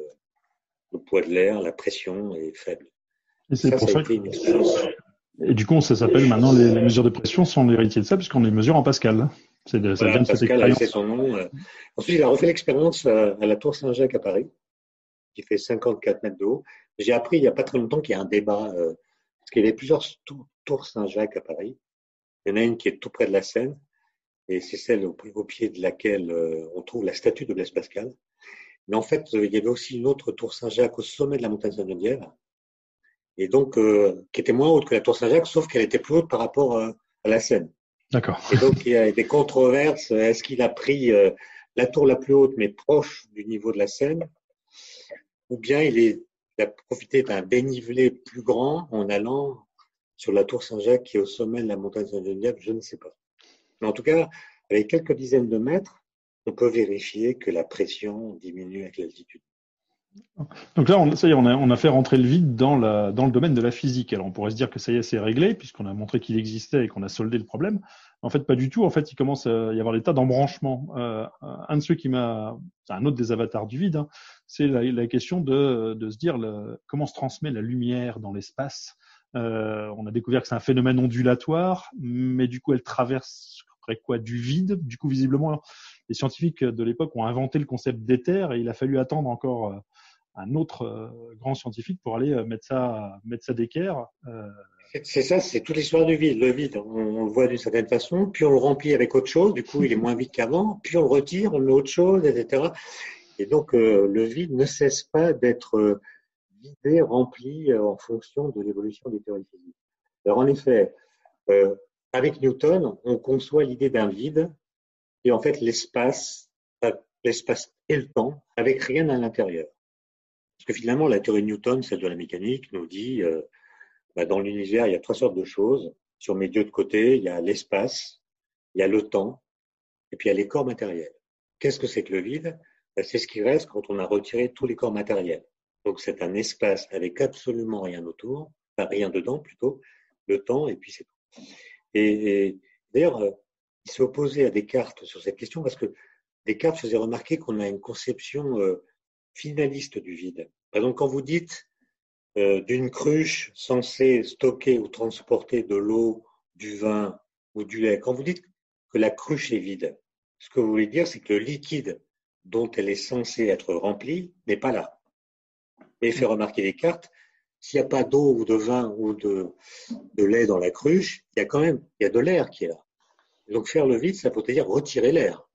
le poids de l'air, la pression est faible. Et c'est pour ça, une expérience et du coup, ça s'appelle maintenant les, mesures de pression sont l'héritier de ça, puisqu'on les mesure en Pascal. C'est de, ça vient de Pascal a son nom. Euh. Ensuite, il a refait l'expérience à, la Tour Saint-Jacques à Paris, qui fait 54 mètres de haut. J'ai appris il n'y a pas très longtemps qu'il y a un débat, euh, parce qu'il y avait plusieurs tours Saint-Jacques à Paris. Il y en a une qui est tout près de la Seine, et c'est celle au, pied de laquelle euh, on trouve la statue de Blaise Pascal. Mais en fait, il y avait aussi une autre tour Saint-Jacques au sommet de la montagne Saint-Geneviève, et donc euh, qui était moins haute que la tour Saint-Jacques, sauf qu'elle était plus haute par rapport euh, à la Seine. D'accord. Et donc il y a des controverses. Est-ce qu'il a pris euh, la tour la plus haute, mais proche du niveau de la Seine, ou bien il, a profité d'un dénivelé plus grand en allant sur la tour Saint-Jacques qui est au sommet de la montagne Saint-Geneviève Je ne sais pas. Mais en tout cas, avec quelques dizaines de mètres, on peut vérifier que la pression diminue avec l'altitude. Donc là, on, ça y est, on a, on a fait rentrer le vide dans, la, dans le domaine de la physique. Alors on pourrait se dire que ça y est, c'est réglé, puisqu'on a montré qu'il existait et qu'on a soldé le problème. En fait, pas du tout. En fait, il commence à y avoir des tas d'embranchements. Euh, un de ceux qui m'a, un autre des avatars du vide, hein, c'est la, la, question de, de se dire le, comment se transmet la lumière dans l'espace. Euh, on a découvert que c'est un phénomène ondulatoire, mais du coup, elle traverse quoi du vide. Du coup, visiblement, les scientifiques de l'époque ont inventé le concept d'éther et il a fallu attendre encore un autre grand scientifique pour aller mettre ça, mettre ça d'équerre. C'est ça, c'est toute l'histoire du vide. Le vide, on, le voit d'une certaine façon, puis on le remplit avec autre chose, du coup il est moins vide qu'avant, puis on le retire, on met autre chose, etc. Et donc le vide ne cesse pas d'être vidé, rempli en fonction de l'évolution des théories physiques. Alors en effet, euh, avec Newton, on conçoit l'idée d'un vide et en fait l'espace, euh, l'espace et le temps avec rien à l'intérieur. Parce que finalement, la théorie de Newton, celle de la mécanique, nous dit euh, bah, dans l'univers, il y a trois sortes de choses. On met Dieu de côté, il y a l'espace, il y a le temps, et puis il y a les corps matériels. Qu'est-ce que c'est que le vide? Bah, C'est ce qui reste quand on a retiré tous les corps matériels. Donc c'est un espace avec absolument rien autour, enfin rien dedans plutôt, le temps, et puis c'est tout. Et, d'ailleurs, euh, il s'est opposé à Descartes sur cette question parce que Descartes faisait remarquer qu'on a une conception euh, finaliste du vide. Exemple, quand vous dites euh, d'une cruche censée stocker ou transporter de l'eau, du vin ou du lait, quand vous dites que la cruche est vide, ce que vous voulez dire, c'est que le liquide dont elle est censée être remplie n'est pas là. Il fait remarquer Descartes s'il n'y a pas d'eau ou de vin ou de, lait dans la cruche, il y a quand même il y a de l'air qui est là. Donc faire le vide, ça veut dire retirer l'air.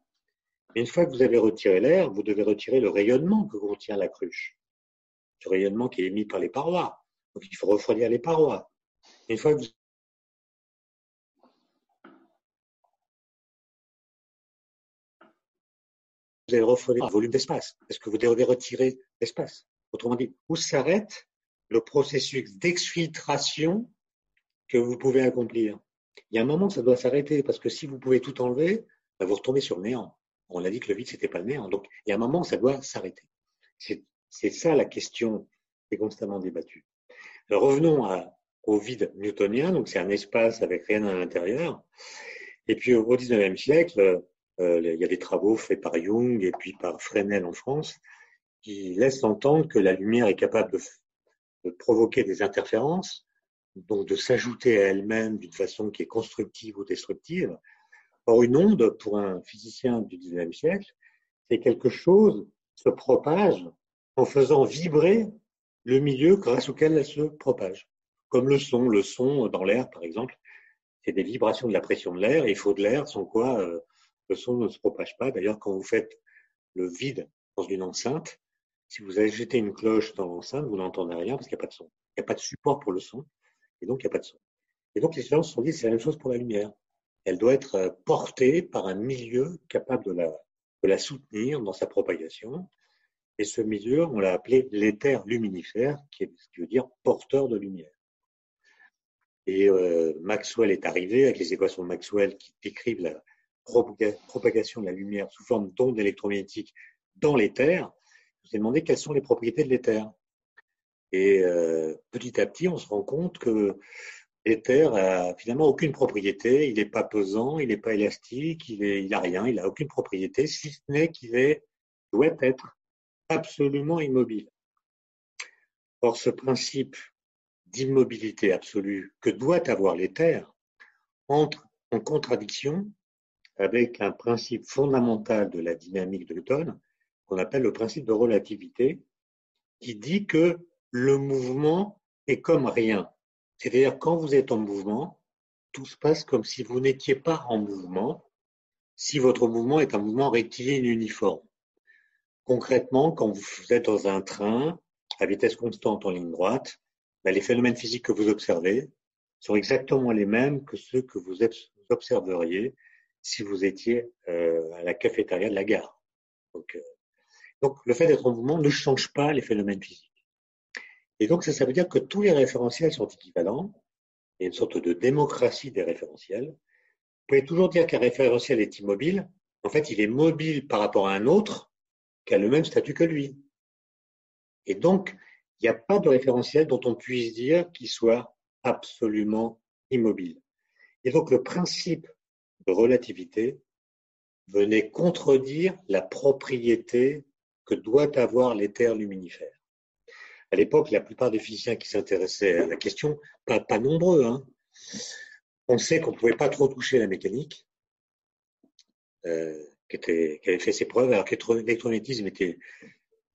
Une fois que vous avez retiré l'air, vous devez retirer le rayonnement que contient la cruche. Ce rayonnement qui est émis par les parois. Donc il faut refroidir les parois. une fois que vous vous allez refroidir un volume d'espace. Est-ce que vous devez retirer l'espace Autrement dit, où s'arrête le processus d'exfiltration que vous pouvez accomplir? Il y a un moment, ça doit s'arrêter parce que si vous pouvez tout enlever, bah, vous retombez sur le néant. On a dit que le vide, c'était pas le néant. Donc, il y a un moment, ça doit s'arrêter. C'est ça la question qui est constamment débattue. revenons au vide newtonien. Donc, c'est un espace avec rien à l'intérieur. Et puis, au XIXe siècle, euh, il y a des travaux faits par Jung et puis par Fresnel en France qui laissent entendre que la lumière est capable de de provoquer des interférences, donc de s'ajouter à elle-même d'une façon qui est constructive ou destructive. Or, une onde, pour un physicien du XIXe siècle, c'est quelque chose qui se propage en faisant vibrer le milieu grâce auquel elle se propage. Comme le son, le son dans l'air, par exemple, c'est des vibrations de la pression de l'air, et il faut de l'air, sans quoi euh, le son ne se propage pas. D'ailleurs, quand vous faites le vide dans une enceinte, si vous jeté une cloche dans l'enceinte, vous n'entendez rien parce qu'il n'y a pas de son. Il n'y a pas de support pour le son, et donc il n'y a pas de son. Et donc les sciences se sont dit c'est la même chose pour la lumière. Elle doit être euh, portée par un milieu capable de la, soutenir dans sa propagation. Et ce milieu, on l'a appelé l'éther luminifère, qui, ce qui veut dire porteur de lumière. Et euh, Maxwell est arrivé avec les équations de Maxwell qui décrivent la propagation de la lumière sous forme d'ondes électromagnétiques dans l'éther vous ai demandé quelles sont les propriétés de l'éther. Et euh, petit à petit, on se rend compte que l'éther a finalement aucune propriété. Il n'est pas pesant, il n'est pas élastique, il n'a rien, il n'a aucune propriété, si ce n'est qu'il doit être absolument immobile. Or, ce principe d'immobilité absolue que doit avoir l'éther entre en contradiction avec un principe fondamental de la dynamique de Newton, qu'on appelle le principe de relativité, qui dit que le mouvement est comme rien. C'est-à-dire quand vous êtes en mouvement, tout se passe comme si vous n'étiez pas en mouvement, si votre mouvement est un mouvement rectiligne uniforme. Concrètement, quand vous êtes dans un train à vitesse constante en ligne droite, ben, les phénomènes physiques que vous observez sont exactement les mêmes que ceux que vous observeriez si vous étiez euh, à la cafétéria de la gare. Donc, euh, donc, le fait d'être en mouvement ne change pas les phénomènes physiques. Et donc, ça, ça veut dire que tous les référentiels sont équivalents. Il y a une sorte de démocratie des référentiels. Vous pouvez toujours dire qu'un référentiel est immobile. En fait, il est mobile par rapport à un autre qui a le même statut que lui. Et donc, il n'y a pas de référentiel dont on puisse dire qu'il soit absolument immobile. Et donc, le principe de relativité venait contredire la propriété que doit avoir l'éther luminifère. L'époque, la plupart des physiciens qui s'intéressaient à la question, pas, nombreux, hein, on sait qu'on ne pouvait pas trop toucher la mécanique. Euh, qui, avait fait ses preuves, alors que l'électromagnétisme était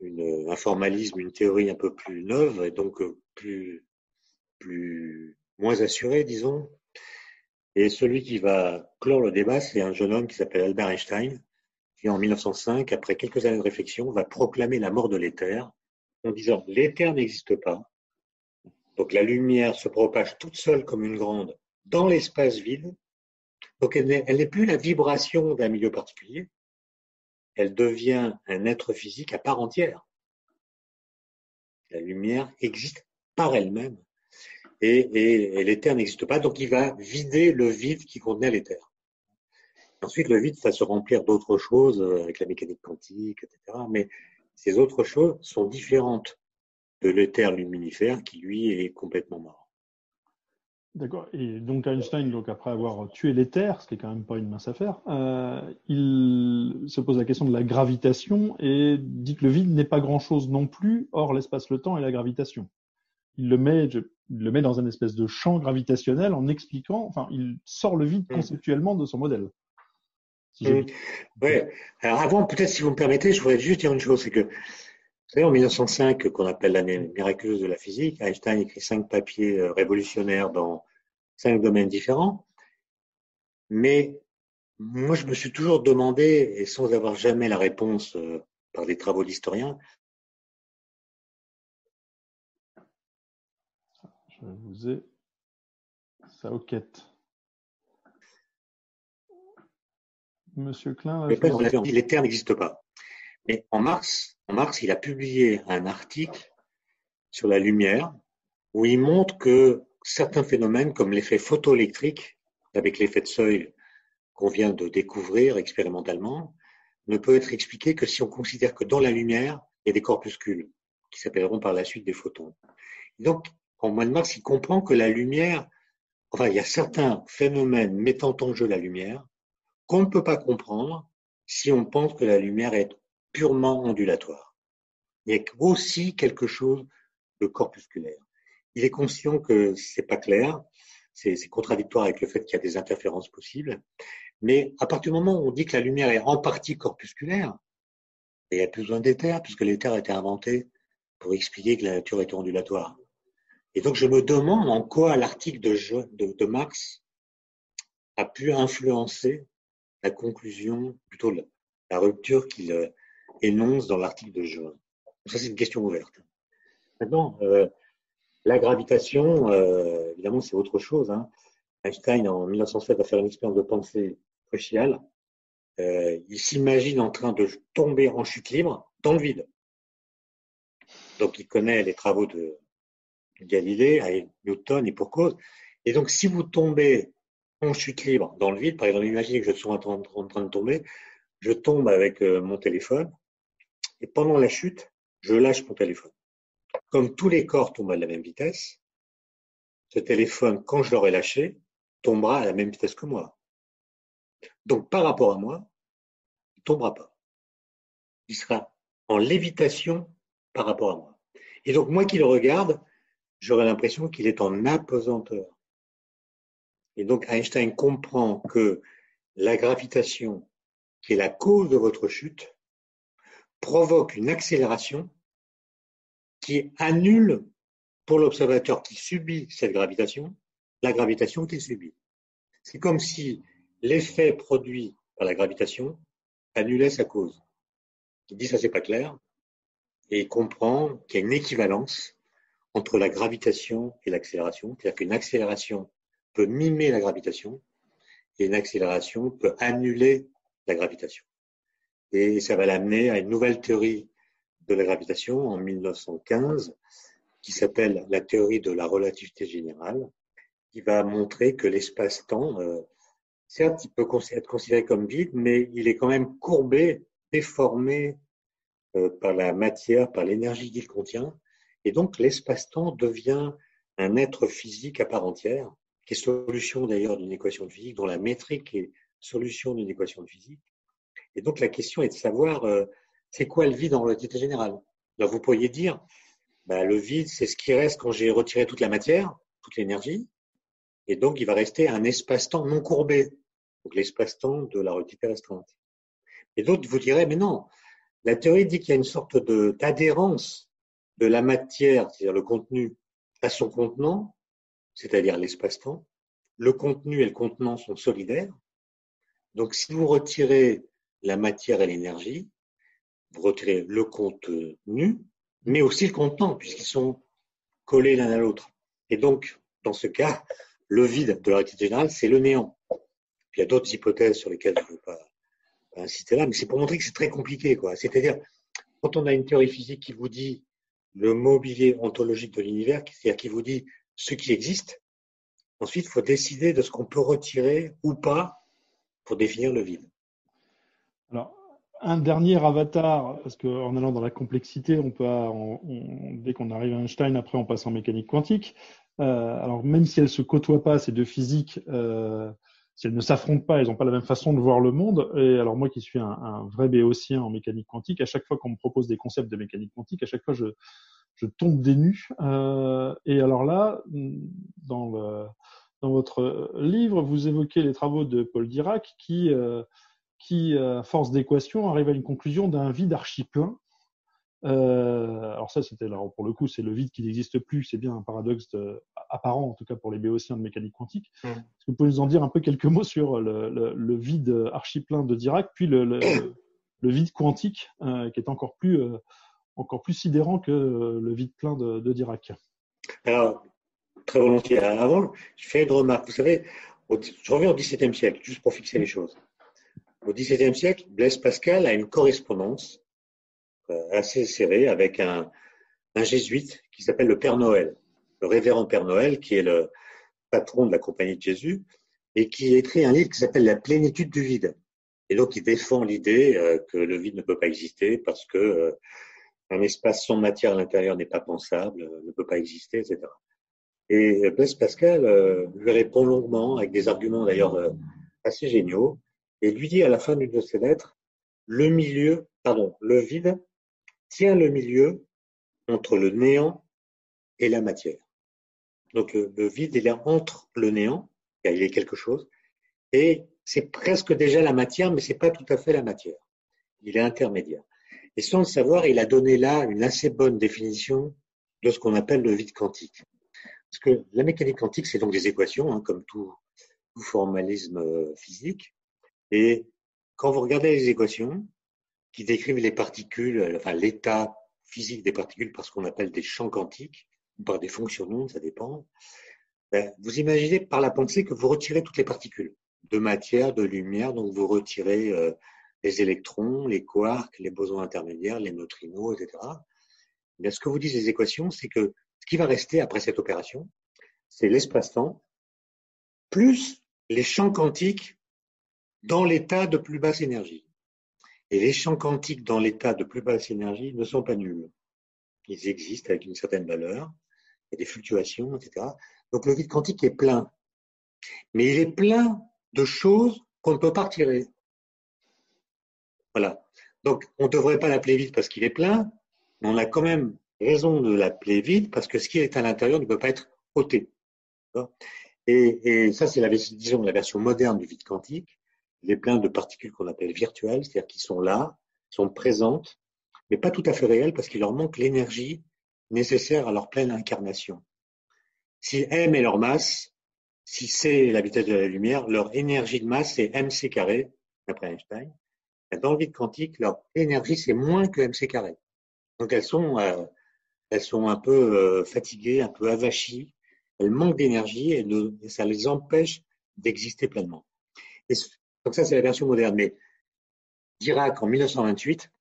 un formalisme, une théorie un peu plus neuve et donc euh, plus, plus moins assurée, disons. Et celui qui va clore le débat, c'est un jeune homme qui s'appelle Albert Einstein, qui en 1905, après quelques années de réflexion, va proclamer la mort de l'éther en disant l'éther n'existe pas. Donc la lumière se propage toute seule comme une grande dans l'espace vide. Donc elle n'est plus la vibration d'un milieu particulier, elle devient un être physique à part entière. La lumière existe par elle-même et, et, l'éther n'existe pas, donc il va vider le vide qui contenait l'éther. Ensuite, le vide va se remplir d'autres choses euh, avec la mécanique quantique, etc. ces autres choses sont différentes de l'éther luminifère qui, lui, est complètement mort. D'accord. Et donc Einstein, donc après avoir tué l'éther, ce qui est quand même pas une mince affaire, euh, il se pose la question de la gravitation et dit que le vide n'est pas grand-chose non plus, hors l'espace, le temps et la gravitation. Il le met, il le met dans un espèce de champ gravitationnel en expliquant, enfin, il sort le vide mm. conceptuellement de son modèle. Mm. Oui. Alors avant, peut-être si vous me permettez, je voudrais juste dire une chose, c'est que vous savez, en 1905, qu'on appelle l'année miraculeuse de la physique, Einstein écrit cinq papiers euh, révolutionnaires dans cinq domaines différents. Mais moi, je me suis toujours demandé, et sans avoir jamais la réponse euh, par des travaux d'historiens, je vous ai ça quête. Monsieur Klein, l'éther n'existe pas. Mais en mars, en mars, il a publié un article sur la lumière où il montre que certains phénomènes comme l'effet photoélectrique, avec l'effet de seuil qu'on vient de découvrir expérimentalement, ne peut être expliqué que si on considère que dans la lumière, il y a des corpuscules qui s'appelleront par la suite des photons. donc, en mois de mars, il comprend que la lumière, enfin, il y a certains phénomènes mettant en jeu la lumière qu'on ne peut pas comprendre si on pense que la lumière est purement ondulatoire. Il y a aussi quelque chose de corpusculaire. Il est conscient que c'est pas clair, c'est contradictoire avec le fait qu'il y a des interférences possibles, mais à partir du moment où on dit que la lumière est en partie corpusculaire, il n'y a plus besoin d'éther, puisque l'éther a été inventé pour expliquer que la nature est ondulatoire. Et donc je me demande en quoi l'article de, de, de Marx a pu influencer la conclusion, plutôt la rupture qu'il euh, énonce dans l'article de juin. Ça, c'est une question ouverte. Maintenant, euh, la gravitation, euh, évidemment, c'est autre chose. Hein. Einstein, en 1907, va faire une expérience de pensée cruciale. Il s'imagine en train de tomber en chute libre dans le vide. Donc, il connaît les travaux de Galilée, Newton et pour cause. Et donc, si vous tombez en chute libre dans le vide, par exemple, imaginez que je suis en train de tomber, je tombe avec euh, mon téléphone, et pendant la chute, je lâche mon téléphone. Comme tous les corps tombent à la même vitesse, ce téléphone, quand je l'aurai lâché, tombera à la même vitesse que moi. Donc, par rapport à moi, il tombera pas. Il sera en lévitation par rapport à moi. Et donc, moi qui le regarde, j'aurai l'impression qu'il est en apesanteur. Et donc, Einstein comprend que la gravitation, qui est la cause de votre chute, provoque une accélération qui annule pour l'observateur qui subit cette gravitation la gravitation qu'il subit. C'est comme si l'effet produit par la gravitation annulait sa cause. Il dit ça c'est pas clair et il comprend qu'il y a une équivalence entre la gravitation et l'accélération, c'est-à-dire qu'une accélération peut mimer la gravitation et une accélération peut annuler la gravitation. Et ça va l'amener à une nouvelle théorie de la gravitation en 1915 qui s'appelle la théorie de la relativité générale, qui va montrer que l'espace-temps, euh, certes, il peut être considéré comme vide, mais il est quand même courbé, déformé euh, par la matière, par l'énergie qu'il contient, et donc l'espace-temps devient un être physique à part entière, solution d'ailleurs d'une équation de physique, dont la métrique est solution d'une équation de physique, et donc la question est de savoir euh, c'est quoi le vide en relativité générale? Là, vous pourriez dire bah, le vide, c'est ce qui reste quand j'ai retiré toute la matière, toute l'énergie, et donc il va rester un espace-temps non courbé, donc l'espace-temps de la relativité restreinte. Et d'autres vous diraient, mais non, la théorie dit qu'il y a une sorte d'adhérence de, la matière, c'est-à-dire le contenu, à son contenant, c'est-à-dire l'espace-temps. Le contenu et le contenant sont solidaires. Donc, si vous retirez la matière et l'énergie, vous retirez le contenu, mais aussi le contenant, puisqu'ils sont collés l'un à l'autre. Et donc, dans ce cas, le vide de la réalité générale, c'est le néant. il y a d'autres hypothèses sur lesquelles je ne veux pas insister là, mais c'est pour montrer que c'est très compliqué. C'est-à-dire, quand on a une théorie physique qui vous dit le mobilier ontologique de l'univers, c'est-à-dire qui vous dit ce qui existe, ensuite, il faut décider de ce qu'on peut retirer ou pas pour définir le vide. Alors, un dernier avatar, parce qu'en allant dans la complexité, on peut, dès qu'on arrive à Einstein, après on passe en mécanique quantique. Euh, alors même si elles se côtoient pas, ces deux physiques, euh, si elles ne s'affrontent pas, elles n'ont pas la même façon de voir le monde. Et alors moi qui suis un vrai béotien en mécanique quantique, à chaque fois qu'on me propose des concepts de mécanique quantique, à chaque fois je, je tombe des nues. Euh, et alors là, dans, le, dans votre livre, vous évoquez les travaux de Paul Dirac qui, euh, qui à force d'équations, arrive à une conclusion d'un vide archi-plein euh, alors ça, c'était là pour le coup, c'est le vide qui n'existe plus. C'est bien un paradoxe apparent, en tout cas pour les béotiens de mécanique quantique. Est-ce que vous pouvez nous en dire un peu quelques mots sur le, le, le vide archi-plein de Dirac, puis le, le, vide quantique, euh, qui est encore plus, euh, encore plus sidérant que le vide plein de, de, Dirac Alors, très volontiers. Avant, je fais une remarque. Vous savez, je reviens au XVIIe siècle, juste pour fixer les choses. Au XVIIe siècle, Blaise Pascal a une correspondance euh, assez serré avec un, un jésuite qui s'appelle le Père Noël, le révérend Père Noël, qui est le patron de la Compagnie de Jésus, et qui écrit un livre qui s'appelle La plénitude du vide. Et donc, il défend l'idée euh, que le vide ne peut pas exister parce que euh, un espace sans matière à l'intérieur n'est pas pensable, ne peut pas exister, etc. Et Blaise Pascal lui répond longuement, avec des arguments d'ailleurs assez géniaux, et lui dit à la fin d'une de ses lettres, le milieu, pardon, le vide tient le milieu entre le néant et la matière. Donc le, vide, il est entre le néant, il est quelque chose, et c'est presque déjà la matière, mais c'est pas tout à fait la matière. Il est intermédiaire. Et sans le savoir, il a donné là une assez bonne définition de ce qu'on appelle le vide quantique. Parce que la mécanique quantique, c'est donc des équations, hein, comme tout, formalisme euh, physique. Et quand vous regardez les équations, qui décrivent les particules, euh, enfin l'état physique des particules par ce qu'on appelle des champs quantiques, ou par des fonctions d'onde, ça dépend. Ben, vous imaginez par la pensée que vous retirez toutes les particules de matière, de lumière, donc vous retirez euh, les électrons, les quarks, les bosons intermédiaires, les neutrinos, etc. Mais ce que vous disent les équations, c'est que ce qui va rester après cette opération, c'est l'espace-temps plus les champs quantiques dans l'état de plus basse énergie. Et les champs quantiques dans l'état de plus basse énergie ne sont pas nuls. Ils existent avec une certaine valeur, il des fluctuations, etc. Donc le vide quantique est plein. Mais il est plein de choses qu'on ne peut pas retirer. Voilà. Donc on ne devrait pas l'appeler vide parce qu'il est plein, mais on a quand même raison de l'appeler vide parce que ce qui est à l'intérieur ne peut pas être ôté. Et, et ça, c'est la, disons, la version moderne du vide quantique il est plein de particules qu'on appelle virtuelles, c'est-à-dire qui sont là, sont présentes, mais pas tout à fait réelles parce qu'il leur manque l'énergie nécessaire à leur pleine incarnation. Si m est leur masse, si c est la vitesse de la lumière, leur énergie de masse c'est mc carré, d'après Einstein. Dans le vide quantique, leur énergie c'est moins que mc carré. Donc elles sont, euh, elles sont un peu euh, fatiguées, un peu avachies, elles manquent d'énergie et, ça les empêche d'exister pleinement. Donc ça, c'est la version moderne. Mais Dirac, en 1928,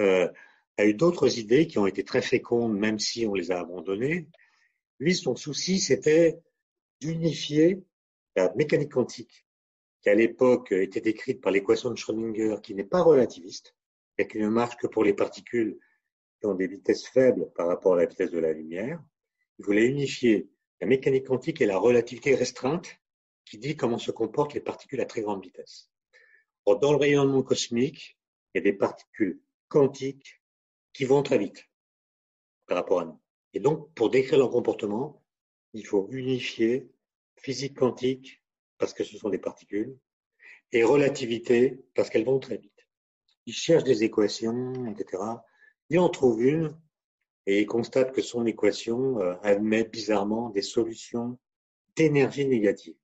euh, a eu d'autres idées qui ont été très fécondes, même si on les a abandonnées. Lui, son souci, c'était d'unifier la mécanique quantique, qui à l'époque était décrite par l'équation de Schrödinger, qui n'est pas relativiste, et qui ne marche que pour les particules qui ont des vitesses faibles par rapport à la vitesse de la lumière. Il voulait unifier la mécanique quantique et la relativité restreinte, qui dit comment se comportent les particules à très grande vitesse. Dans le rayonnement cosmique, il y a des particules quantiques qui vont très vite par rapport à nous. Et donc, pour décrire leur comportement, il faut unifier physique quantique, parce que ce sont des particules, et relativité, parce qu'elles vont très vite. il cherche des équations, etc. Il en trouve une et il constate que son équation euh, admet bizarrement des solutions d'énergie négative.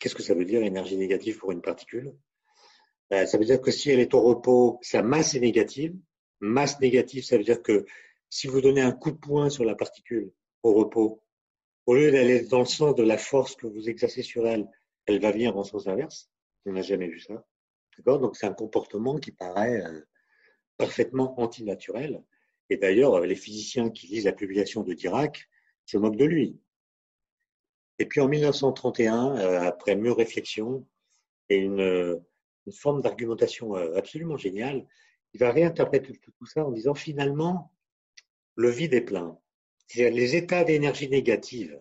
Qu'est-ce que ça veut dire énergie négative pour une particule? Ben, Ça veut dire que si elle est au repos, sa masse est négative. Masse négative, ça veut dire que si vous donnez un coup de poing sur la particule au repos, au lieu d'aller dans le sens de la force que vous exercez sur elle, elle va venir en sens inverse. On n'a jamais vu ça. D'accord? Donc c'est un comportement qui paraît euh, parfaitement antinaturel. Et d'ailleurs, les physiciens qui lisent la publication de Dirac se moquent de lui. Et puis en 1931, euh, après mûre réflexion et une, forme d'argumentation euh, absolument géniale, il va réinterpréter tout ça en disant finalement, le vide est plein. Les états d'énergie négative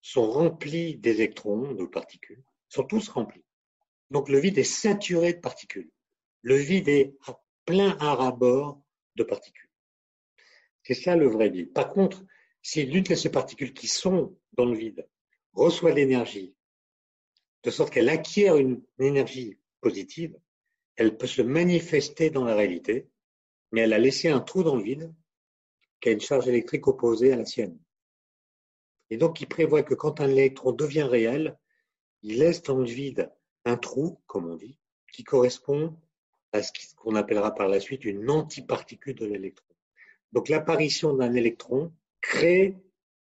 sont remplis d'électrons, de particules, sont tous remplis. Donc le vide est saturé de particules. Le vide est plein à rabord de particules. C'est ça le vrai vide. Par contre, si l'une de ces particules qui sont dans le vide reçoit l'énergie, de sorte qu'elle acquiert une énergie positive, elle peut se manifester dans la réalité, mais elle a laissé un trou dans le vide qui a une charge électrique opposée à la sienne. Et donc, il prévoit que quand un électron devient réel, il laisse dans le vide un trou, comme on dit, qui correspond à ce qu'on appellera par la suite une antiparticule de l'électron. Donc, l'apparition d'un électron crée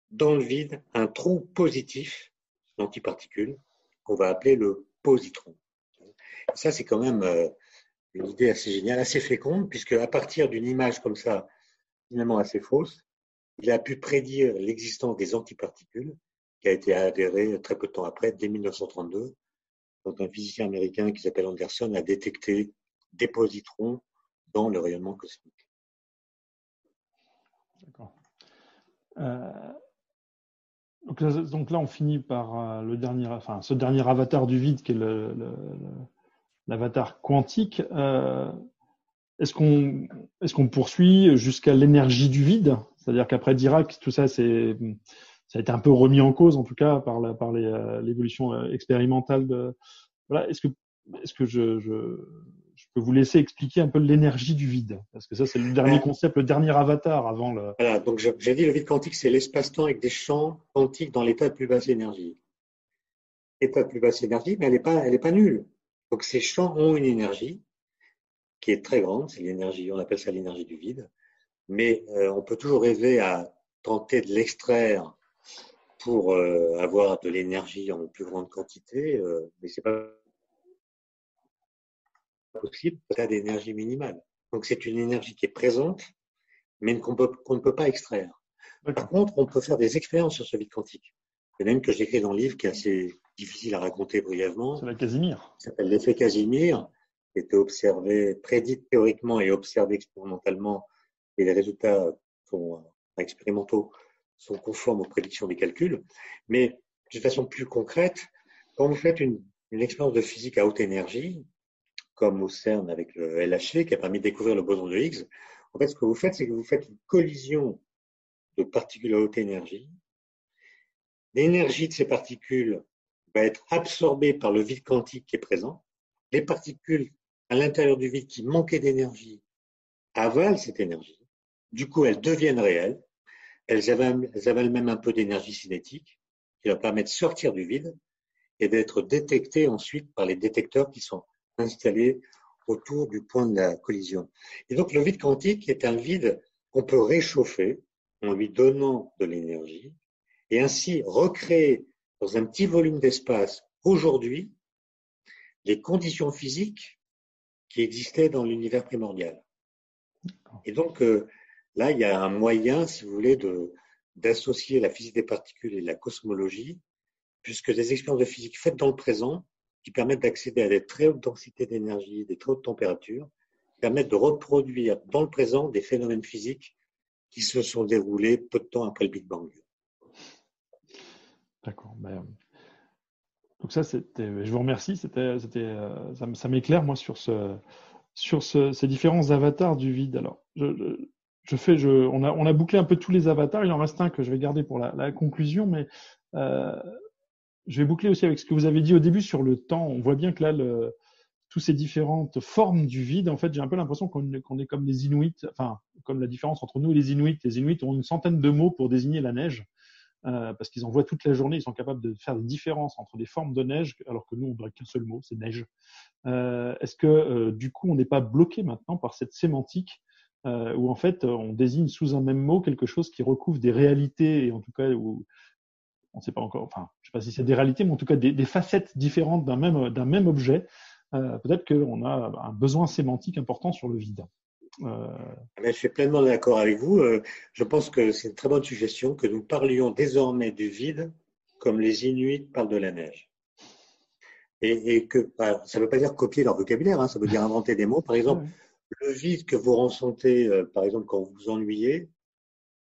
dans le vide un trou positif, l'antiparticule, qu'on va appeler le positron. Ça, c'est quand même euh, une idée assez géniale, assez féconde, puisque à partir d'une image comme ça, finalement assez fausse, il a pu prédire l'existence des antiparticules, qui a été avéré très peu de temps après, dès 1932, quand un physicien américain qui s'appelle Anderson a détecté des positrons dans le rayonnement cosmique. D'accord. Euh, donc, là, on finit par euh, le dernier, enfin, ce dernier avatar du vide qui est l'avatar quantique. Euh, est-ce qu'on est qu'on poursuit jusqu'à l'énergie du vide? C'est-à-dire qu'après Dirac, tout ça, c'est ça a été un peu remis en cause, en tout cas, par la, par euh, l'évolution euh, expérimentale de. Voilà. Est-ce que est-ce que je, je, je, peux vous laisser expliquer un peu l'énergie du vide? Parce que ça, c'est le dernier concept, le dernier avatar avant le. Voilà. Donc j'ai dit le vide quantique, c'est l'espace-temps avec des champs quantiques dans l'état de plus basse énergie. L'état de plus basse énergie, mais elle n'est pas elle est pas nulle. Donc ces champs ont une énergie qui est très grande, c'est l'énergie, on appelle ça l'énergie du vide, mais euh, on peut toujours rêver à tenter de l'extraire pour euh, avoir de l'énergie en plus grande quantité, euh, mais c'est pas possible à d'énergie minimale. Donc c'est une énergie qui est présente, mais qu'on ne peut pas extraire. Par contre, on peut faire des expériences sur ce vide quantique. Il y en a une que j'écris dans le livre qui est assez difficile à raconter brièvement. C'est la Casimir. Ça s'appelle l'effet Casimir qui prédit théoriquement et observé expérimentalement, et les résultats euh, expérimentaux sont conformes aux prédictions des calculs. Mais de façon plus concrète, quand vous faites une expérience de physique à haute énergie, comme au CERN avec le LHC qui a permis de découvrir le boson de Higgs, en fait, ce que vous faites, c'est que vous faites une collision de particules à haute énergie. L'énergie de ces particules va être absorbée par le vide quantique qui est présent. Les particules à l'intérieur du vide qui manquait d'énergie avalent cette énergie. Du coup, elles deviennent réelles. Elles avalent, même un peu d'énergie cinétique qui leur permet de sortir du vide et d'être détectées ensuite par les détecteurs qui sont installés autour du point de la collision. Et donc, le vide quantique est un vide qu'on peut réchauffer en lui donnant de l'énergie et ainsi recréer dans un petit volume d'espace aujourd'hui les conditions physiques qui existait dans l'univers primordial. Et donc euh, là, il y a un moyen, si vous voulez, de d'associer la physique des particules et la cosmologie, puisque des expériences de physique faites dans le présent, qui permettent d'accéder à des très hautes densités d'énergie, des très hautes températures, permettent de reproduire dans le présent des phénomènes physiques qui se sont déroulés peu de temps après le Big Bang. D'accord. Ben, donc ça, c'était, je vous remercie. C'était, c'était, euh, ça, m'éclaire moi sur ce, sur ce, ces différents avatars du vide. Alors, je, je fais, je, on a, on a bouclé un peu tous les avatars. Il en reste un que je vais garder pour la, la conclusion, mais euh, je vais boucler aussi avec ce que vous avez dit au début sur le temps. On voit bien que là, le, toutes ces différentes formes du vide, en fait, j'ai un peu l'impression qu'on est comme les Inuits, enfin, comme la différence entre nous et les Inuits. Les Inuits ont une centaine de mots pour désigner la neige, euh, parce qu'ils en voient toute la journée, ils sont capables de faire des différences entre des formes de neige, alors que nous, on n'aurait qu'un seul mot, c'est neige. Euh, Est-ce que, euh, du coup, on n'est pas bloqué maintenant par cette sémantique où, en fait, on désigne sous un même mot quelque chose qui recouvre des réalités, et en tout cas, on ne sait pas encore, enfin, je ne sais pas si c'est des réalités, mais en tout cas des, facettes différentes d'un même, même objet. Peut-être qu'on a un besoin sémantique important sur le vide. Euh... Je suis pleinement d'accord avec vous. Euh, je pense que c'est une très bonne suggestion que nous parlions désormais du vide comme les Inuits parlent de la neige. Et, et que bah, ça ne veut pas dire copier leur vocabulaire, hein, ça veut dire inventer des mots. Par exemple, le vide que vous ressentez, euh, par exemple, quand vous vous ennuyez,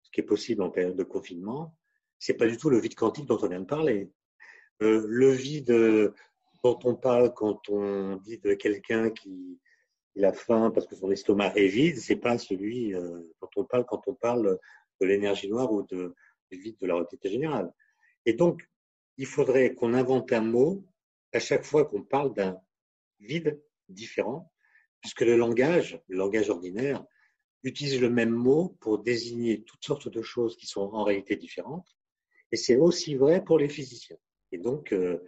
ce qui est possible en période de confinement, c'est pas du tout le vide quantique dont on vient de parler. Euh, le vide dont on parle quand on dit de quelqu'un qui il a faim parce que son estomac est vide, c'est pas celui euh, dont on parle quand on parle de l'énergie noire ou de, du vide de la retraite générale. Et donc, il faudrait qu'on invente un mot à chaque fois qu'on parle d'un vide différent, puisque le langage, le langage ordinaire, utilise le même mot pour désigner toutes sortes de choses qui sont en réalité différentes. Et c'est aussi vrai pour les physiciens. Et donc, euh,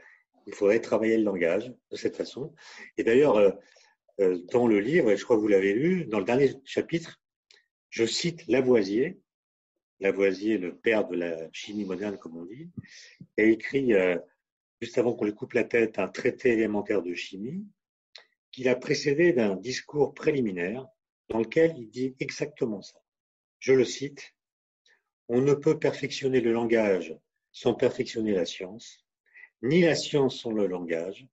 il faudrait travailler le langage de cette façon. Et d'ailleurs, euh, dans le livre, et je crois que vous l'avez lu, dans le dernier chapitre, je cite Lavoisier, Lavoisier, le père de la chimie moderne, comme on dit, a écrit, euh, juste avant qu'on lui coupe la tête, un traité élémentaire de chimie, qu'il a précédé d'un discours préliminaire dans lequel il dit exactement ça. Je le cite, On ne peut perfectionner le langage sans perfectionner la science ni la science sans le langage,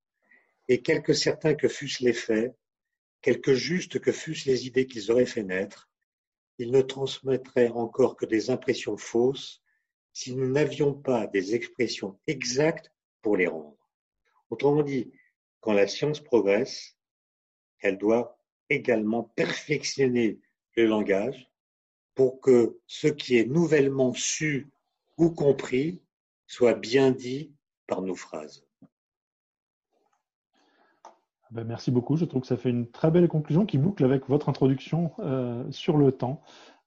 et quelque certains que fussent les faits, quelque justes que fussent les idées qu'ils auraient fait naître, ils ne transmettraient encore que des impressions fausses si nous n'avions pas des expressions exactes pour les rendre. Autrement dit, quand la science progresse, elle doit également perfectionner le langage pour que ce qui est nouvellement su ou compris soit bien dit par nos phrases. Ben, merci beaucoup. Je trouve que ça fait une très belle conclusion qui boucle avec votre introduction euh, sur le temps.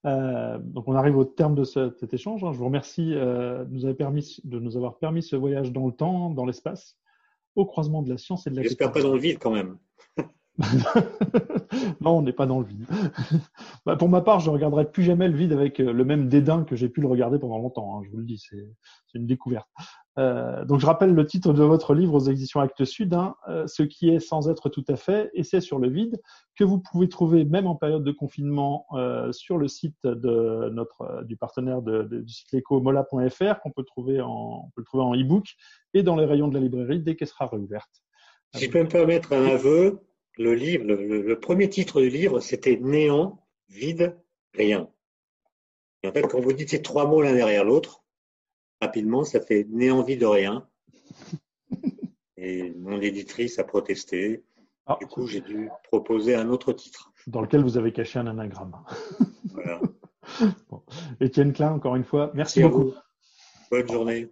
Euh, donc on arrive au terme de ce, cet échange. Je vous remercie euh, de, nous avoir permis, de nous avoir permis ce voyage dans le temps, dans l'espace, au croisement de la science et de la J'espère pas dans le vide quand même. non, on n'est pas dans le vide. bah, pour ma part, je ne regarderai plus jamais le vide avec euh, le même dédain que j'ai pu le regarder pendant longtemps. Hein, je vous le dis, c'est une découverte. Euh, donc, je rappelle le titre de votre livre aux éditions Actes Sud, hein, euh, Ce qui est sans être tout à fait, essai sur le vide, que vous pouvez trouver même en période de confinement sur le site du partenaire du site éco mola.fr qu'on peut trouver en le trouver en e-book et dans les rayons de la librairie dès qu'elle sera réouverte. Je peux me permettre un aveu, le livre, le, le premier titre du livre, c'était Néant, vide, rien. Et en fait, quand vous dites ces trois mots l'un derrière l'autre, rapidement, ça fait néant, vide, rien. Et mon éditrice a protesté. Ah. Du coup, j'ai dû proposer un autre titre. Dans lequel vous avez caché un anagramme. Voilà. bon. Étienne Klein, encore une fois, merci, merci beaucoup. Bonne journée.